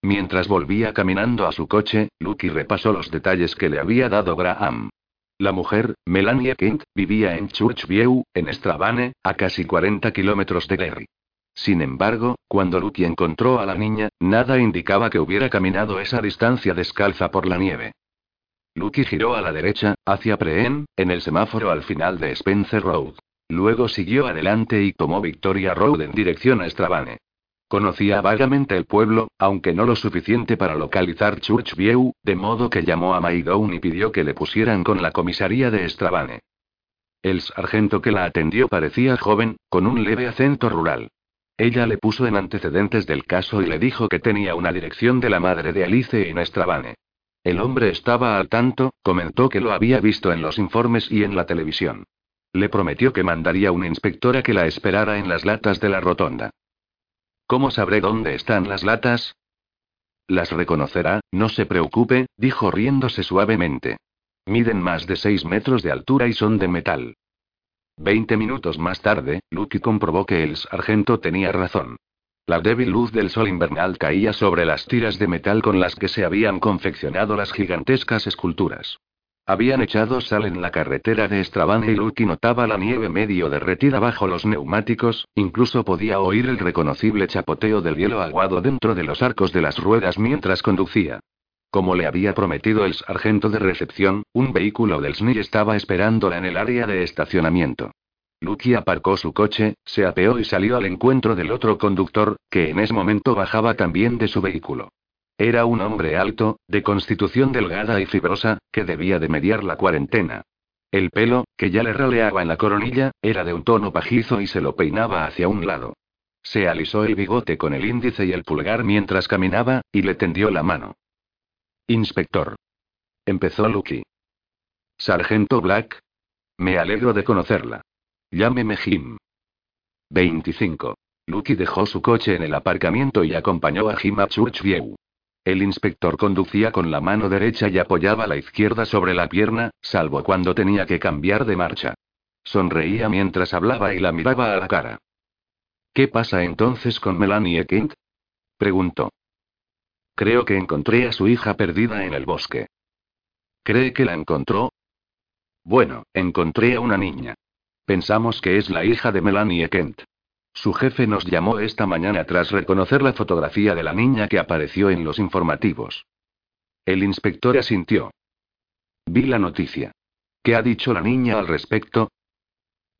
Mientras volvía caminando a su coche, Lucky repasó los detalles que le había dado Graham. La mujer, Melanie Kent, vivía en Churchview, en Strabane, a casi 40 kilómetros de Derry. Sin embargo, cuando Lucky encontró a la niña, nada indicaba que hubiera caminado esa distancia descalza por la nieve. Lucky giró a la derecha, hacia Preen, en el semáforo al final de Spencer Road. Luego siguió adelante y tomó Victoria Road en dirección a Strabane. Conocía vagamente el pueblo, aunque no lo suficiente para localizar Churchview, de modo que llamó a Maidone y pidió que le pusieran con la comisaría de Strabane. El sargento que la atendió parecía joven, con un leve acento rural. Ella le puso en antecedentes del caso y le dijo que tenía una dirección de la madre de Alice en Strabane. El hombre estaba al tanto, comentó que lo había visto en los informes y en la televisión. Le prometió que mandaría un inspector a que la esperara en las latas de la rotonda. ¿Cómo sabré dónde están las latas? Las reconocerá, no se preocupe, dijo riéndose suavemente. Miden más de seis metros de altura y son de metal. Veinte minutos más tarde, Lucky comprobó que el sargento tenía razón. La débil luz del sol invernal caía sobre las tiras de metal con las que se habían confeccionado las gigantescas esculturas. Habían echado sal en la carretera de Strabane y Lucky notaba la nieve medio derretida bajo los neumáticos, incluso podía oír el reconocible chapoteo del hielo aguado dentro de los arcos de las ruedas mientras conducía. Como le había prometido el sargento de recepción, un vehículo del SNI estaba esperándola en el área de estacionamiento. Lucky aparcó su coche, se apeó y salió al encuentro del otro conductor, que en ese momento bajaba también de su vehículo. Era un hombre alto, de constitución delgada y fibrosa, que debía de mediar la cuarentena. El pelo, que ya le raleaba en la coronilla, era de un tono pajizo y se lo peinaba hacia un lado. Se alisó el bigote con el índice y el pulgar mientras caminaba, y le tendió la mano. Inspector. Empezó Lucky. Sargento Black. Me alegro de conocerla. Llámeme Jim. 25. Lucky dejó su coche en el aparcamiento y acompañó a Jim a Churchview. El inspector conducía con la mano derecha y apoyaba la izquierda sobre la pierna, salvo cuando tenía que cambiar de marcha. Sonreía mientras hablaba y la miraba a la cara. ¿Qué pasa entonces con Melanie Kent? preguntó. Creo que encontré a su hija perdida en el bosque. ¿Cree que la encontró? Bueno, encontré a una niña. Pensamos que es la hija de Melanie Kent. Su jefe nos llamó esta mañana tras reconocer la fotografía de la niña que apareció en los informativos. El inspector asintió. Vi la noticia. ¿Qué ha dicho la niña al respecto?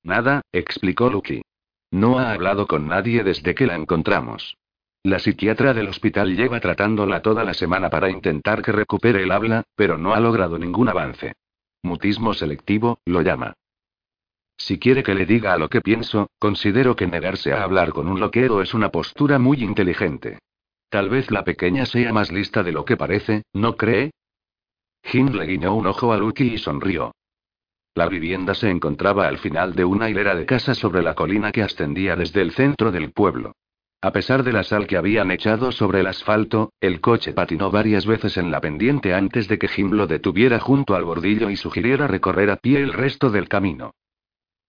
Nada, explicó Lucky. No ha hablado con nadie desde que la encontramos. La psiquiatra del hospital lleva tratándola toda la semana para intentar que recupere el habla, pero no ha logrado ningún avance. Mutismo selectivo, lo llama. Si quiere que le diga a lo que pienso, considero que negarse a hablar con un loquero es una postura muy inteligente. Tal vez la pequeña sea más lista de lo que parece, ¿no cree? Jim le guiñó un ojo a Lucky y sonrió. La vivienda se encontraba al final de una hilera de casas sobre la colina que ascendía desde el centro del pueblo. A pesar de la sal que habían echado sobre el asfalto, el coche patinó varias veces en la pendiente antes de que Jim lo detuviera junto al bordillo y sugiriera recorrer a pie el resto del camino.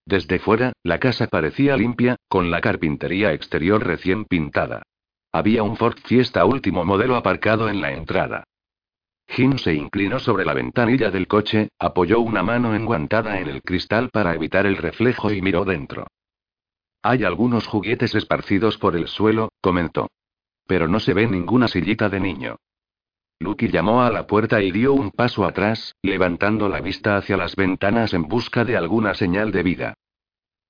Desde fuera, la casa parecía limpia, con la carpintería exterior recién pintada. Había un Ford Fiesta último modelo aparcado en la entrada. Jim se inclinó sobre la ventanilla del coche, apoyó una mano enguantada en el cristal para evitar el reflejo y miró dentro. Hay algunos juguetes esparcidos por el suelo, comentó. Pero no se ve ninguna sillita de niño. Lucky llamó a la puerta y dio un paso atrás, levantando la vista hacia las ventanas en busca de alguna señal de vida.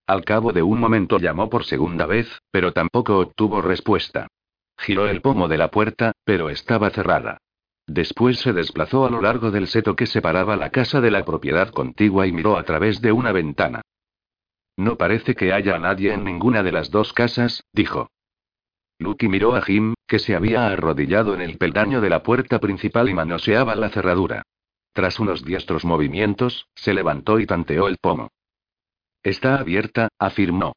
Al cabo de un momento llamó por segunda vez, pero tampoco obtuvo respuesta. Giró el pomo de la puerta, pero estaba cerrada. Después se desplazó a lo largo del seto que separaba la casa de la propiedad contigua y miró a través de una ventana. No parece que haya nadie en ninguna de las dos casas, dijo. Lucky miró a Jim, que se había arrodillado en el peldaño de la puerta principal y manoseaba la cerradura. Tras unos diestros movimientos, se levantó y tanteó el pomo. Está abierta, afirmó.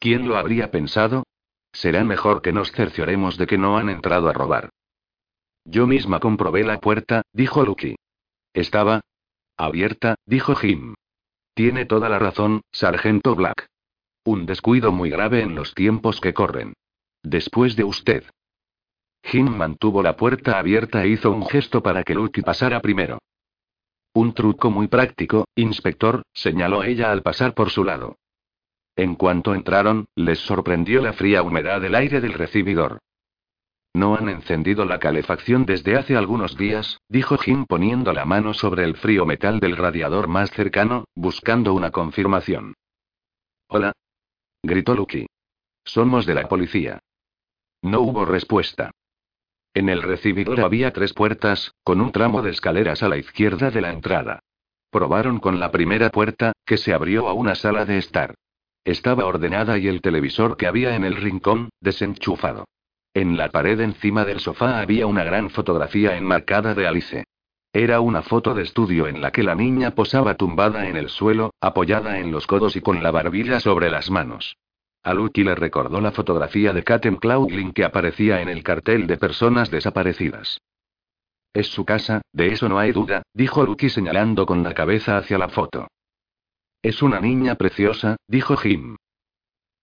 ¿Quién lo habría pensado? Será mejor que nos cercioremos de que no han entrado a robar. Yo misma comprobé la puerta, dijo Lucky. Estaba abierta, dijo Jim. Tiene toda la razón, sargento Black. Un descuido muy grave en los tiempos que corren. Después de usted. Jim mantuvo la puerta abierta e hizo un gesto para que Lucky pasara primero. Un truco muy práctico, inspector, señaló ella al pasar por su lado. En cuanto entraron, les sorprendió la fría humedad del aire del recibidor. No han encendido la calefacción desde hace algunos días, dijo Jim poniendo la mano sobre el frío metal del radiador más cercano, buscando una confirmación. Hola. gritó Lucky. Somos de la policía. No hubo respuesta. En el recibidor había tres puertas, con un tramo de escaleras a la izquierda de la entrada. Probaron con la primera puerta, que se abrió a una sala de estar. Estaba ordenada y el televisor que había en el rincón, desenchufado. En la pared encima del sofá había una gran fotografía enmarcada de Alice. Era una foto de estudio en la que la niña posaba tumbada en el suelo, apoyada en los codos y con la barbilla sobre las manos. A Lucky le recordó la fotografía de Katem Cloudling que aparecía en el cartel de personas desaparecidas. Es su casa, de eso no hay duda, dijo Lucky señalando con la cabeza hacia la foto. Es una niña preciosa, dijo Jim.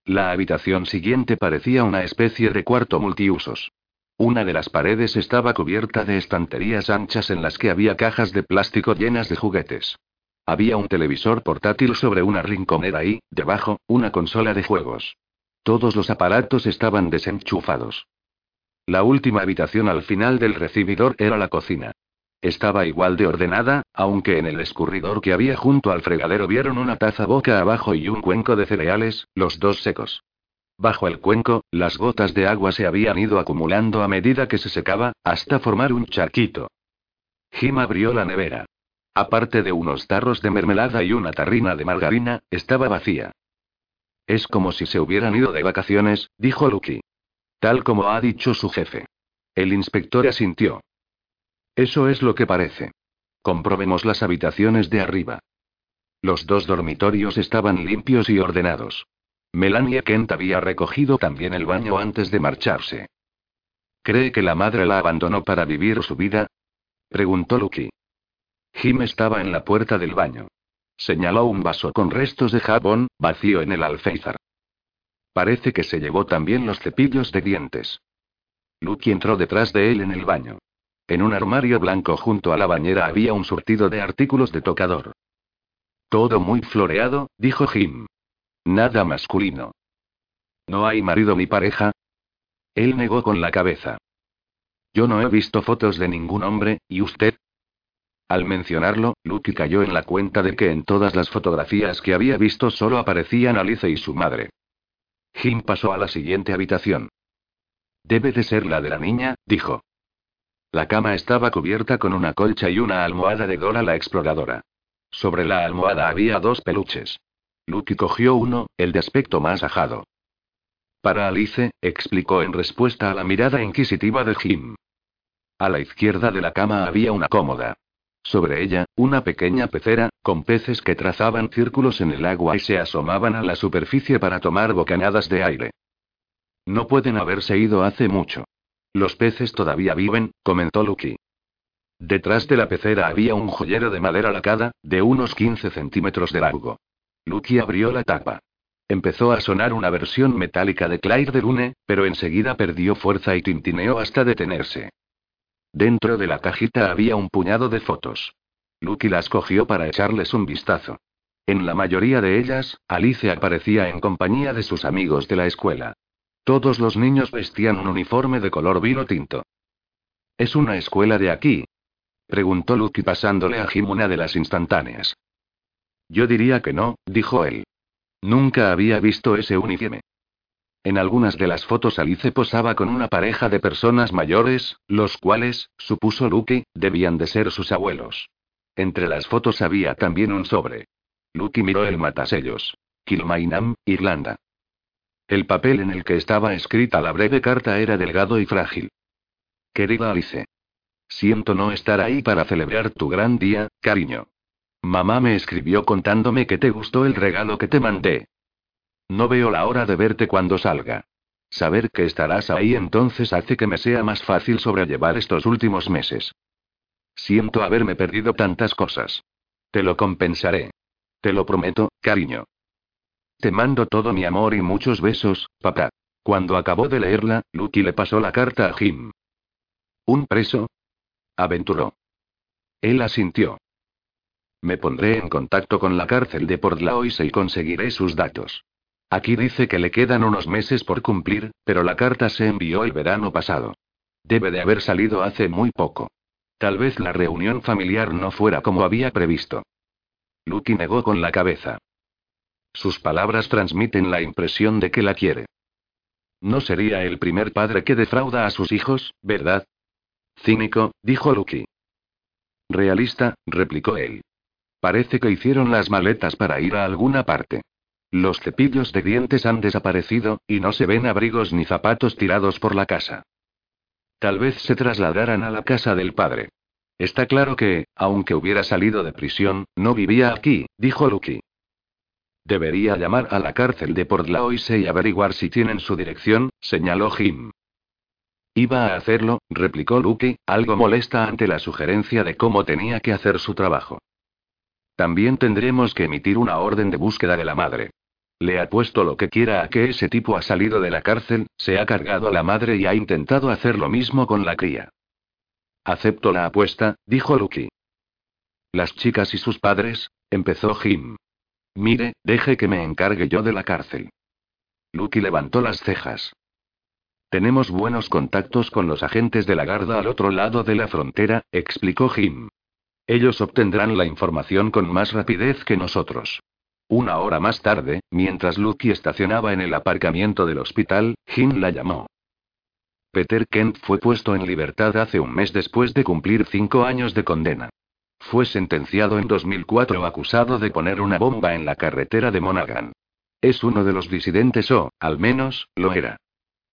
La habitación siguiente parecía una especie de cuarto multiusos. Una de las paredes estaba cubierta de estanterías anchas en las que había cajas de plástico llenas de juguetes. Había un televisor portátil sobre una rinconera y, debajo, una consola de juegos. Todos los aparatos estaban desenchufados. La última habitación al final del recibidor era la cocina. Estaba igual de ordenada, aunque en el escurridor que había junto al fregadero vieron una taza boca abajo y un cuenco de cereales, los dos secos. Bajo el cuenco, las gotas de agua se habían ido acumulando a medida que se secaba, hasta formar un charquito. Jim abrió la nevera. Aparte de unos tarros de mermelada y una tarrina de margarina, estaba vacía. Es como si se hubieran ido de vacaciones, dijo Lucky. Tal como ha dicho su jefe. El inspector asintió. Eso es lo que parece. Comprobemos las habitaciones de arriba. Los dos dormitorios estaban limpios y ordenados. Melanie Kent había recogido también el baño antes de marcharse. ¿Cree que la madre la abandonó para vivir su vida? preguntó Lucky. Jim estaba en la puerta del baño. Señaló un vaso con restos de jabón, vacío en el alféizar. Parece que se llevó también los cepillos de dientes. Lucky entró detrás de él en el baño. En un armario blanco junto a la bañera había un surtido de artículos de tocador. Todo muy floreado, dijo Jim. Nada masculino. ¿No hay marido ni pareja? Él negó con la cabeza. Yo no he visto fotos de ningún hombre, ¿y usted? Al mencionarlo, Lucky cayó en la cuenta de que en todas las fotografías que había visto solo aparecían Alice y su madre. Jim pasó a la siguiente habitación. Debe de ser la de la niña, dijo. La cama estaba cubierta con una colcha y una almohada de Dora la exploradora. Sobre la almohada había dos peluches. Lucky cogió uno, el de aspecto más ajado. Para Alice, explicó en respuesta a la mirada inquisitiva de Jim. A la izquierda de la cama había una cómoda. Sobre ella, una pequeña pecera, con peces que trazaban círculos en el agua y se asomaban a la superficie para tomar bocanadas de aire. No pueden haberse ido hace mucho. Los peces todavía viven, comentó Lucky. Detrás de la pecera había un joyero de madera lacada, de unos 15 centímetros de largo. Lucky abrió la tapa. Empezó a sonar una versión metálica de Claire de Lune, pero enseguida perdió fuerza y tintineó hasta detenerse. Dentro de la cajita había un puñado de fotos. Lucky las cogió para echarles un vistazo. En la mayoría de ellas, Alice aparecía en compañía de sus amigos de la escuela. Todos los niños vestían un uniforme de color vino tinto. ¿Es una escuela de aquí? preguntó Lucky pasándole a Jim una de las instantáneas. Yo diría que no, dijo él. Nunca había visto ese uniforme. En algunas de las fotos Alice posaba con una pareja de personas mayores, los cuales, supuso Lucky, debían de ser sus abuelos. Entre las fotos había también un sobre. Lucky miró el matasellos. Kilmainham, Irlanda. El papel en el que estaba escrita la breve carta era delgado y frágil. Querida Alice. Siento no estar ahí para celebrar tu gran día, cariño. Mamá me escribió contándome que te gustó el regalo que te mandé. No veo la hora de verte cuando salga. Saber que estarás ahí entonces hace que me sea más fácil sobrellevar estos últimos meses. Siento haberme perdido tantas cosas. Te lo compensaré. Te lo prometo, cariño. Te mando todo mi amor y muchos besos, papá. Cuando acabó de leerla, Lucky le pasó la carta a Jim. ¿Un preso? Aventuró. Él asintió. Me pondré en contacto con la cárcel de Port y conseguiré sus datos. Aquí dice que le quedan unos meses por cumplir, pero la carta se envió el verano pasado. Debe de haber salido hace muy poco. Tal vez la reunión familiar no fuera como había previsto. Lucky negó con la cabeza. Sus palabras transmiten la impresión de que la quiere. No sería el primer padre que defrauda a sus hijos, ¿verdad? Cínico, dijo Lucky. Realista, replicó él. Parece que hicieron las maletas para ir a alguna parte. Los cepillos de dientes han desaparecido, y no se ven abrigos ni zapatos tirados por la casa. Tal vez se trasladaran a la casa del padre. Está claro que, aunque hubiera salido de prisión, no vivía aquí, dijo Lucky. Debería llamar a la cárcel de Port Laoise y averiguar si tienen su dirección, señaló Jim. Iba a hacerlo, replicó Lucky, algo molesta ante la sugerencia de cómo tenía que hacer su trabajo. También tendremos que emitir una orden de búsqueda de la madre. Le apuesto lo que quiera a que ese tipo ha salido de la cárcel, se ha cargado a la madre y ha intentado hacer lo mismo con la cría. Acepto la apuesta, dijo Lucky. Las chicas y sus padres, empezó Jim. Mire, deje que me encargue yo de la cárcel. Lucky levantó las cejas. Tenemos buenos contactos con los agentes de la Garda al otro lado de la frontera, explicó Jim. Ellos obtendrán la información con más rapidez que nosotros. Una hora más tarde, mientras Lucky estacionaba en el aparcamiento del hospital, Jim la llamó. Peter Kent fue puesto en libertad hace un mes después de cumplir cinco años de condena. Fue sentenciado en 2004 acusado de poner una bomba en la carretera de Monaghan. Es uno de los disidentes o, al menos, lo era.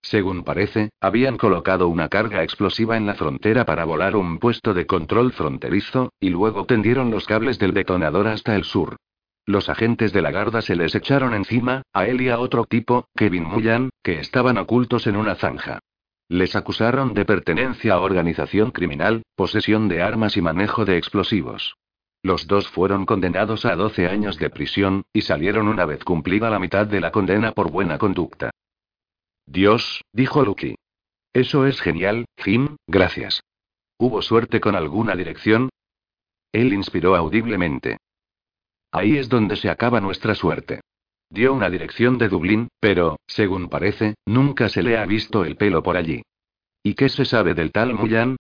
Según parece, habían colocado una carga explosiva en la frontera para volar un puesto de control fronterizo, y luego tendieron los cables del detonador hasta el sur. Los agentes de la Garda se les echaron encima, a él y a otro tipo, Kevin Mullan, que estaban ocultos en una zanja. Les acusaron de pertenencia a organización criminal, posesión de armas y manejo de explosivos. Los dos fueron condenados a 12 años de prisión, y salieron una vez cumplida la mitad de la condena por buena conducta. Dios, dijo Lucky. Eso es genial, Jim, gracias. ¿Hubo suerte con alguna dirección? Él inspiró audiblemente. Ahí es donde se acaba nuestra suerte. Dio una dirección de Dublín, pero, según parece, nunca se le ha visto el pelo por allí. ¿Y qué se sabe del tal Mullan?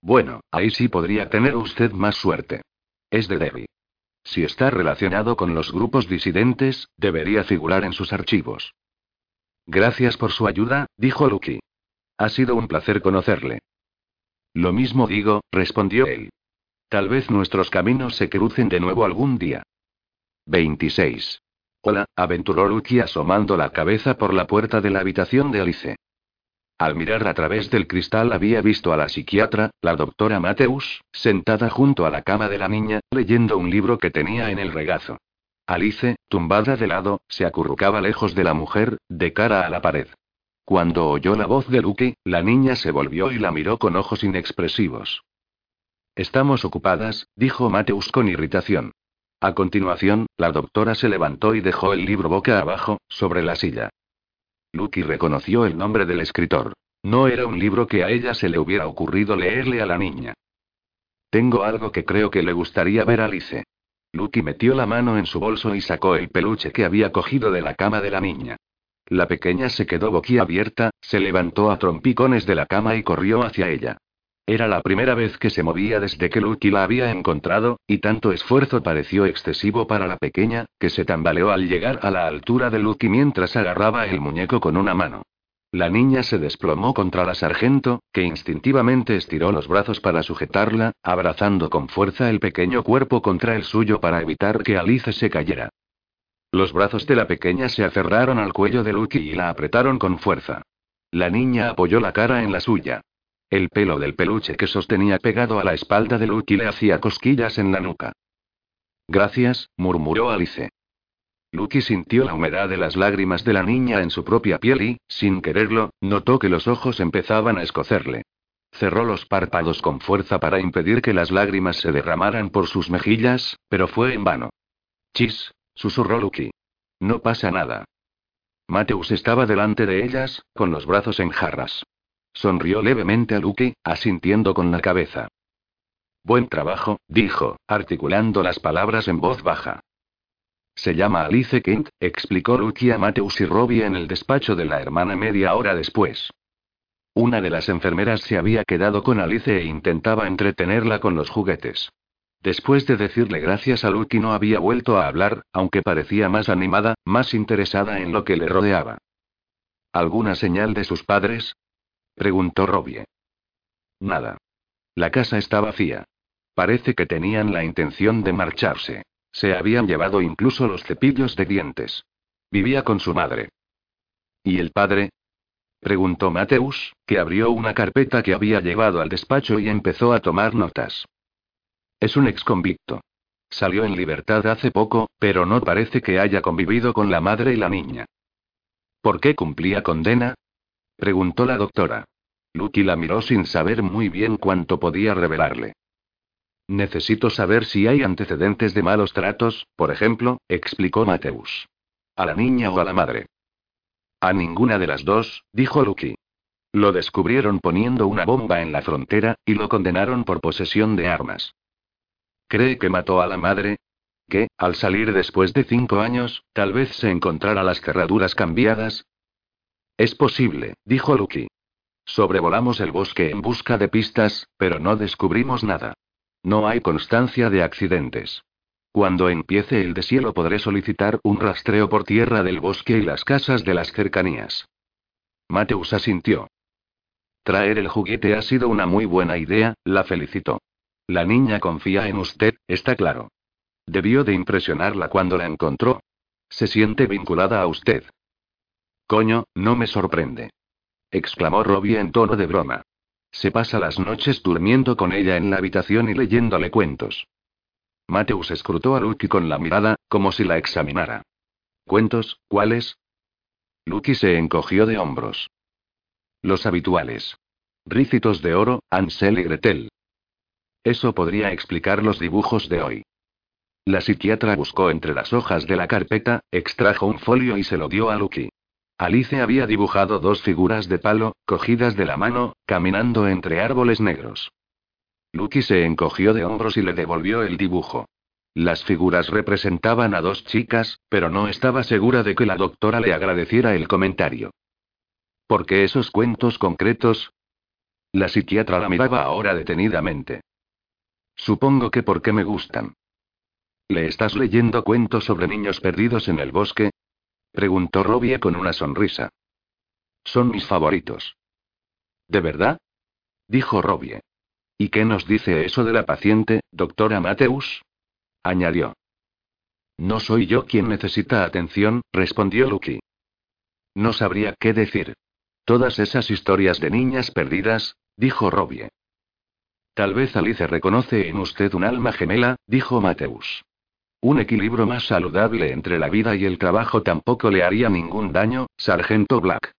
Bueno, ahí sí podría tener usted más suerte. Es de Derry. Si está relacionado con los grupos disidentes, debería figurar en sus archivos. Gracias por su ayuda, dijo Lucky. Ha sido un placer conocerle. Lo mismo digo, respondió él. Tal vez nuestros caminos se crucen de nuevo algún día. 26. Hola, aventuró Lucky asomando la cabeza por la puerta de la habitación de Alice. Al mirar a través del cristal había visto a la psiquiatra, la doctora Mateus, sentada junto a la cama de la niña, leyendo un libro que tenía en el regazo. Alice, tumbada de lado, se acurrucaba lejos de la mujer, de cara a la pared. Cuando oyó la voz de Lucky, la niña se volvió y la miró con ojos inexpresivos. Estamos ocupadas, dijo Mateus con irritación. A continuación, la doctora se levantó y dejó el libro boca abajo, sobre la silla. Lucky reconoció el nombre del escritor. No era un libro que a ella se le hubiera ocurrido leerle a la niña. Tengo algo que creo que le gustaría ver a Alice. Lucky metió la mano en su bolso y sacó el peluche que había cogido de la cama de la niña. La pequeña se quedó boquiabierta, se levantó a trompicones de la cama y corrió hacia ella. Era la primera vez que se movía desde que Lucky la había encontrado, y tanto esfuerzo pareció excesivo para la pequeña, que se tambaleó al llegar a la altura de Lucky mientras agarraba el muñeco con una mano. La niña se desplomó contra la sargento, que instintivamente estiró los brazos para sujetarla, abrazando con fuerza el pequeño cuerpo contra el suyo para evitar que Alice se cayera. Los brazos de la pequeña se aferraron al cuello de Lucky y la apretaron con fuerza. La niña apoyó la cara en la suya. El pelo del peluche que sostenía pegado a la espalda de Lucky le hacía cosquillas en la nuca. Gracias, murmuró Alice. Lucky sintió la humedad de las lágrimas de la niña en su propia piel y, sin quererlo, notó que los ojos empezaban a escocerle. Cerró los párpados con fuerza para impedir que las lágrimas se derramaran por sus mejillas, pero fue en vano. Chis, susurró Lucky. No pasa nada. Mateus estaba delante de ellas, con los brazos en jarras. Sonrió levemente a Luke, asintiendo con la cabeza. Buen trabajo, dijo, articulando las palabras en voz baja. Se llama Alice Kent, explicó Luke a Mateus y Robbie en el despacho de la hermana media hora después. Una de las enfermeras se había quedado con Alice e intentaba entretenerla con los juguetes. Después de decirle gracias a Luke no había vuelto a hablar, aunque parecía más animada, más interesada en lo que le rodeaba. ¿Alguna señal de sus padres? Preguntó Robbie. Nada. La casa está vacía. Parece que tenían la intención de marcharse. Se habían llevado incluso los cepillos de dientes. Vivía con su madre. ¿Y el padre? Preguntó Mateus, que abrió una carpeta que había llevado al despacho y empezó a tomar notas. Es un exconvicto. Salió en libertad hace poco, pero no parece que haya convivido con la madre y la niña. ¿Por qué cumplía condena? Preguntó la doctora. Lucky la miró sin saber muy bien cuánto podía revelarle. Necesito saber si hay antecedentes de malos tratos, por ejemplo, explicó Mateus. ¿A la niña o a la madre? A ninguna de las dos, dijo Lucky. Lo descubrieron poniendo una bomba en la frontera, y lo condenaron por posesión de armas. ¿Cree que mató a la madre? Que, al salir después de cinco años, tal vez se encontrara las cerraduras cambiadas, es posible, dijo Lucky. Sobrevolamos el bosque en busca de pistas, pero no descubrimos nada. No hay constancia de accidentes. Cuando empiece el deshielo podré solicitar un rastreo por tierra del bosque y las casas de las cercanías. Mateus asintió. Traer el juguete ha sido una muy buena idea, la felicitó. La niña confía en usted, está claro. Debió de impresionarla cuando la encontró. Se siente vinculada a usted. Coño, no me sorprende. exclamó Robbie en tono de broma. Se pasa las noches durmiendo con ella en la habitación y leyéndole cuentos. Mateus escrutó a Lucky con la mirada, como si la examinara. ¿Cuentos? ¿Cuáles? Lucky se encogió de hombros. Los habituales. Rícitos de oro, Ansel y Gretel. Eso podría explicar los dibujos de hoy. La psiquiatra buscó entre las hojas de la carpeta, extrajo un folio y se lo dio a Lucky. Alice había dibujado dos figuras de palo, cogidas de la mano, caminando entre árboles negros. Lucky se encogió de hombros y le devolvió el dibujo. Las figuras representaban a dos chicas, pero no estaba segura de que la doctora le agradeciera el comentario. ¿Por qué esos cuentos concretos? La psiquiatra la miraba ahora detenidamente. Supongo que porque me gustan. ¿Le estás leyendo cuentos sobre niños perdidos en el bosque? Preguntó Robbie con una sonrisa. Son mis favoritos. ¿De verdad? Dijo Robbie. ¿Y qué nos dice eso de la paciente, doctora Mateus? Añadió. No soy yo quien necesita atención, respondió Lucky. No sabría qué decir. Todas esas historias de niñas perdidas, dijo Robbie. Tal vez Alice reconoce en usted un alma gemela, dijo Mateus. Un equilibrio más saludable entre la vida y el trabajo tampoco le haría ningún daño, sargento Black.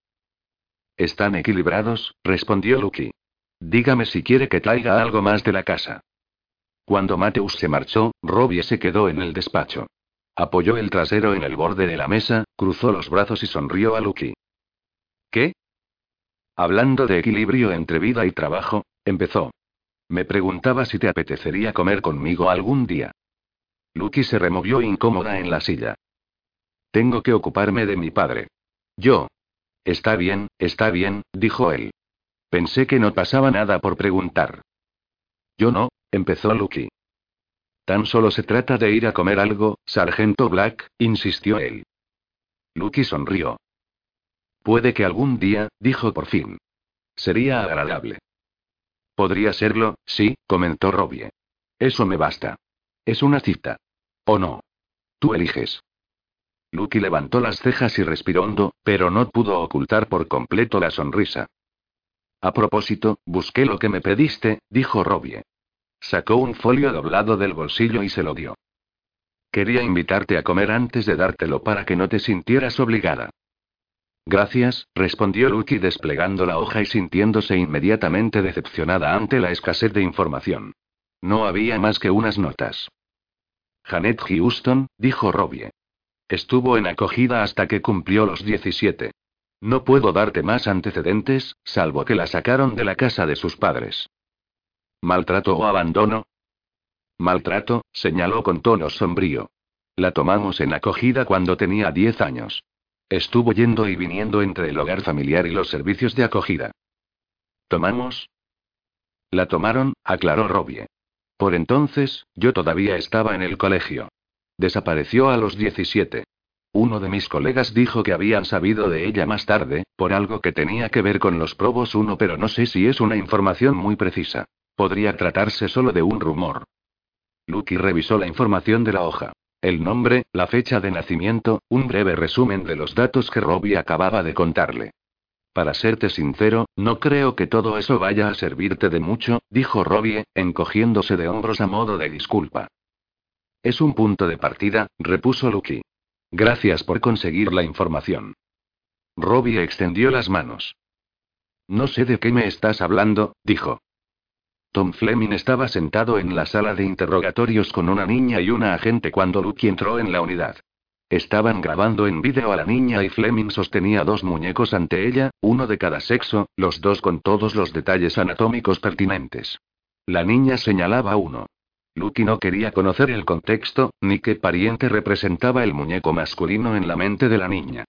¿Están equilibrados? respondió Lucky. Dígame si quiere que traiga algo más de la casa. Cuando Mateus se marchó, Robbie se quedó en el despacho. Apoyó el trasero en el borde de la mesa, cruzó los brazos y sonrió a Lucky. ¿Qué? Hablando de equilibrio entre vida y trabajo, empezó. Me preguntaba si te apetecería comer conmigo algún día. Lucky se removió incómoda en la silla. Tengo que ocuparme de mi padre. Yo. Está bien, está bien, dijo él. Pensé que no pasaba nada por preguntar. Yo no, empezó Lucky. Tan solo se trata de ir a comer algo, sargento Black, insistió él. Lucky sonrió. Puede que algún día, dijo por fin. Sería agradable. Podría serlo, sí, comentó Robbie. Eso me basta. Es una cita. ¿O no? Tú eliges. Lucky levantó las cejas y respiró hondo, pero no pudo ocultar por completo la sonrisa. A propósito, busqué lo que me pediste, dijo Robbie. Sacó un folio doblado del bolsillo y se lo dio. Quería invitarte a comer antes de dártelo para que no te sintieras obligada. Gracias, respondió Lucky desplegando la hoja y sintiéndose inmediatamente decepcionada ante la escasez de información. No había más que unas notas. Janet Houston, dijo Robbie. Estuvo en acogida hasta que cumplió los 17. No puedo darte más antecedentes, salvo que la sacaron de la casa de sus padres. ¿Maltrato o abandono? Maltrato, señaló con tono sombrío. La tomamos en acogida cuando tenía 10 años. Estuvo yendo y viniendo entre el hogar familiar y los servicios de acogida. ¿Tomamos? La tomaron, aclaró Robbie. Por entonces, yo todavía estaba en el colegio. Desapareció a los 17. Uno de mis colegas dijo que habían sabido de ella más tarde, por algo que tenía que ver con los probos 1, pero no sé si es una información muy precisa. Podría tratarse solo de un rumor. Lucky revisó la información de la hoja. El nombre, la fecha de nacimiento, un breve resumen de los datos que Robbie acababa de contarle. Para serte sincero, no creo que todo eso vaya a servirte de mucho, dijo Robbie, encogiéndose de hombros a modo de disculpa. Es un punto de partida, repuso Lucky. Gracias por conseguir la información. Robbie extendió las manos. No sé de qué me estás hablando, dijo. Tom Fleming estaba sentado en la sala de interrogatorios con una niña y una agente cuando Lucky entró en la unidad. Estaban grabando en vídeo a la niña y Fleming sostenía dos muñecos ante ella, uno de cada sexo, los dos con todos los detalles anatómicos pertinentes. La niña señalaba uno. Lucky no quería conocer el contexto, ni qué pariente representaba el muñeco masculino en la mente de la niña.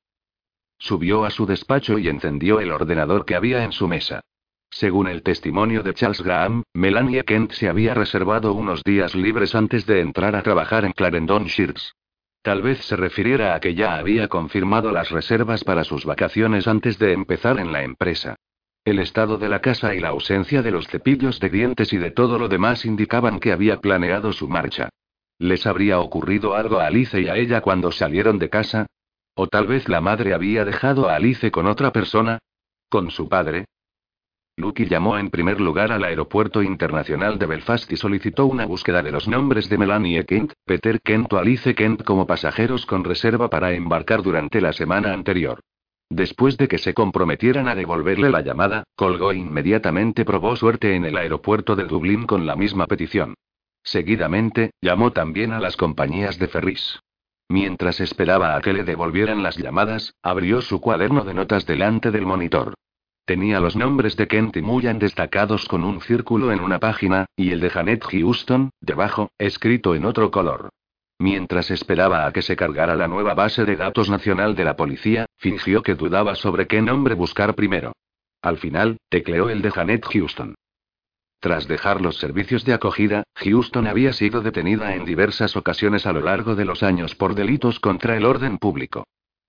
Subió a su despacho y encendió el ordenador que había en su mesa. Según el testimonio de Charles Graham, Melania Kent se había reservado unos días libres antes de entrar a trabajar en Clarendon Shears. Tal vez se refiriera a que ya había confirmado las reservas para sus vacaciones antes de empezar en la empresa. El estado de la casa y la ausencia de los cepillos de dientes y de todo lo demás indicaban que había planeado su marcha. ¿Les habría ocurrido algo a Alice y a ella cuando salieron de casa? ¿O tal vez la madre había dejado a Alice con otra persona? ¿Con su padre? Lucky llamó en primer lugar al aeropuerto internacional de Belfast y solicitó una búsqueda de los nombres de Melanie Kent, Peter Kent o Alice Kent como pasajeros con reserva para embarcar durante la semana anterior. Después de que se comprometieran a devolverle la llamada, colgó inmediatamente probó suerte en el aeropuerto de Dublín con la misma petición. Seguidamente, llamó también a las compañías de ferries. Mientras esperaba a que le devolvieran las llamadas, abrió su cuaderno de notas delante del monitor. Tenía los nombres de Kent y Mullan destacados con un círculo en una página, y el de Janet Houston, debajo, escrito en otro color. Mientras esperaba a que se cargara la nueva base de datos nacional de la policía, fingió que dudaba sobre qué nombre buscar primero. Al final, tecleó el de Janet Houston. Tras dejar los servicios de acogida, Houston había sido detenida en diversas ocasiones a lo largo de los años por delitos contra el orden público.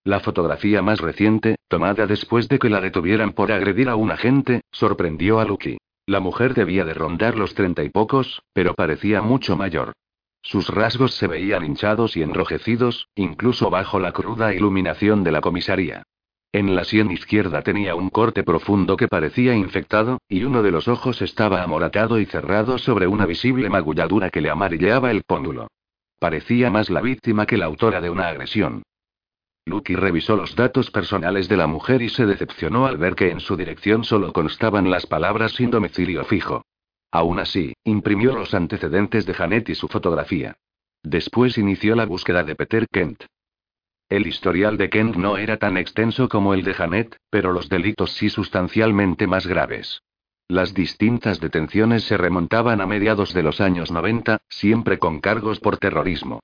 La fotografía más reciente, tomada después de que la detuvieran por agredir a un agente, sorprendió a Lucky. La mujer debía de rondar los treinta y pocos, pero parecía mucho mayor. Sus rasgos se veían hinchados y enrojecidos, incluso bajo la cruda iluminación de la comisaría. En la sien izquierda tenía un corte profundo que parecía infectado, y uno de los ojos estaba amoratado y cerrado sobre una visible magulladura que le amarilleaba el póndulo. Parecía más la víctima que la autora de una agresión. Lucky revisó los datos personales de la mujer y se decepcionó al ver que en su dirección solo constaban las palabras sin domicilio fijo. Aún así, imprimió los antecedentes de Janet y su fotografía. Después inició la búsqueda de Peter Kent. El historial de Kent no era tan extenso como el de Janet, pero los delitos sí sustancialmente más graves. Las distintas detenciones se remontaban a mediados de los años 90, siempre con cargos por terrorismo.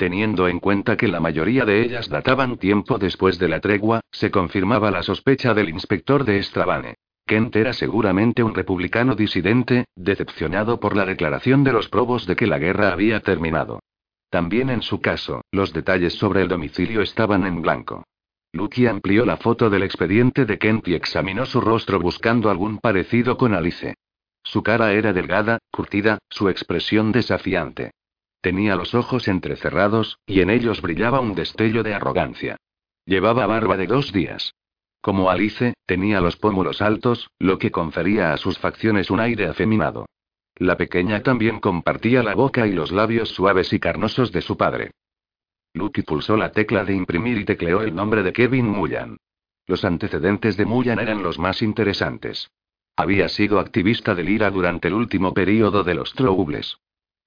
Teniendo en cuenta que la mayoría de ellas databan tiempo después de la tregua, se confirmaba la sospecha del inspector de Strabane. Kent era seguramente un republicano disidente, decepcionado por la declaración de los probos de que la guerra había terminado. También en su caso, los detalles sobre el domicilio estaban en blanco. Lucky amplió la foto del expediente de Kent y examinó su rostro buscando algún parecido con Alice. Su cara era delgada, curtida, su expresión desafiante. Tenía los ojos entrecerrados, y en ellos brillaba un destello de arrogancia. Llevaba barba de dos días. Como Alice, tenía los pómulos altos, lo que confería a sus facciones un aire afeminado. La pequeña también compartía la boca y los labios suaves y carnosos de su padre. Lucky pulsó la tecla de imprimir y tecleó el nombre de Kevin Mullan. Los antecedentes de Mullan eran los más interesantes. Había sido activista del IRA durante el último período de los Troubles.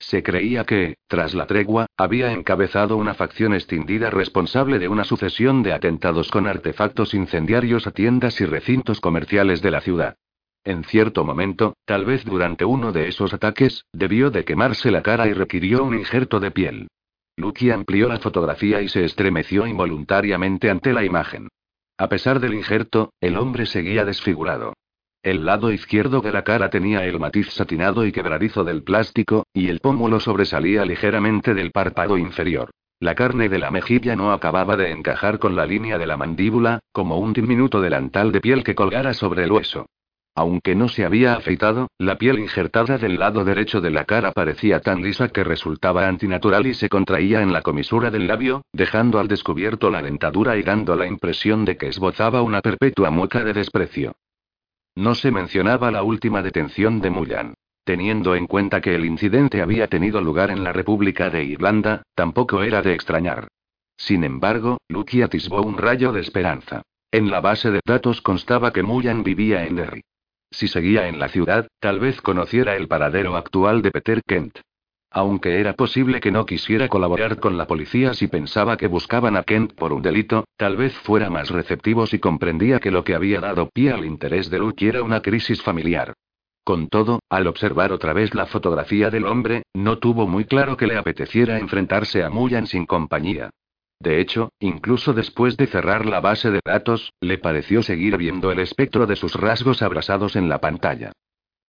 Se creía que, tras la tregua, había encabezado una facción extendida responsable de una sucesión de atentados con artefactos incendiarios a tiendas y recintos comerciales de la ciudad. En cierto momento, tal vez durante uno de esos ataques, debió de quemarse la cara y requirió un injerto de piel. Lucky amplió la fotografía y se estremeció involuntariamente ante la imagen. A pesar del injerto, el hombre seguía desfigurado. El lado izquierdo de la cara tenía el matiz satinado y quebradizo del plástico, y el pómulo sobresalía ligeramente del párpado inferior. La carne de la mejilla no acababa de encajar con la línea de la mandíbula, como un diminuto delantal de piel que colgara sobre el hueso. Aunque no se había afeitado, la piel injertada del lado derecho de la cara parecía tan lisa que resultaba antinatural y se contraía en la comisura del labio, dejando al descubierto la dentadura y dando la impresión de que esbozaba una perpetua mueca de desprecio. No se mencionaba la última detención de Mullan. Teniendo en cuenta que el incidente había tenido lugar en la República de Irlanda, tampoco era de extrañar. Sin embargo, Lucky atisbó un rayo de esperanza. En la base de datos constaba que Mullan vivía en Derry. Si seguía en la ciudad, tal vez conociera el paradero actual de Peter Kent. Aunque era posible que no quisiera colaborar con la policía si pensaba que buscaban a Kent por un delito, tal vez fuera más receptivo si comprendía que lo que había dado pie al interés de Luke era una crisis familiar. Con todo, al observar otra vez la fotografía del hombre, no tuvo muy claro que le apeteciera enfrentarse a Mullan sin compañía. De hecho, incluso después de cerrar la base de datos, le pareció seguir viendo el espectro de sus rasgos abrasados en la pantalla.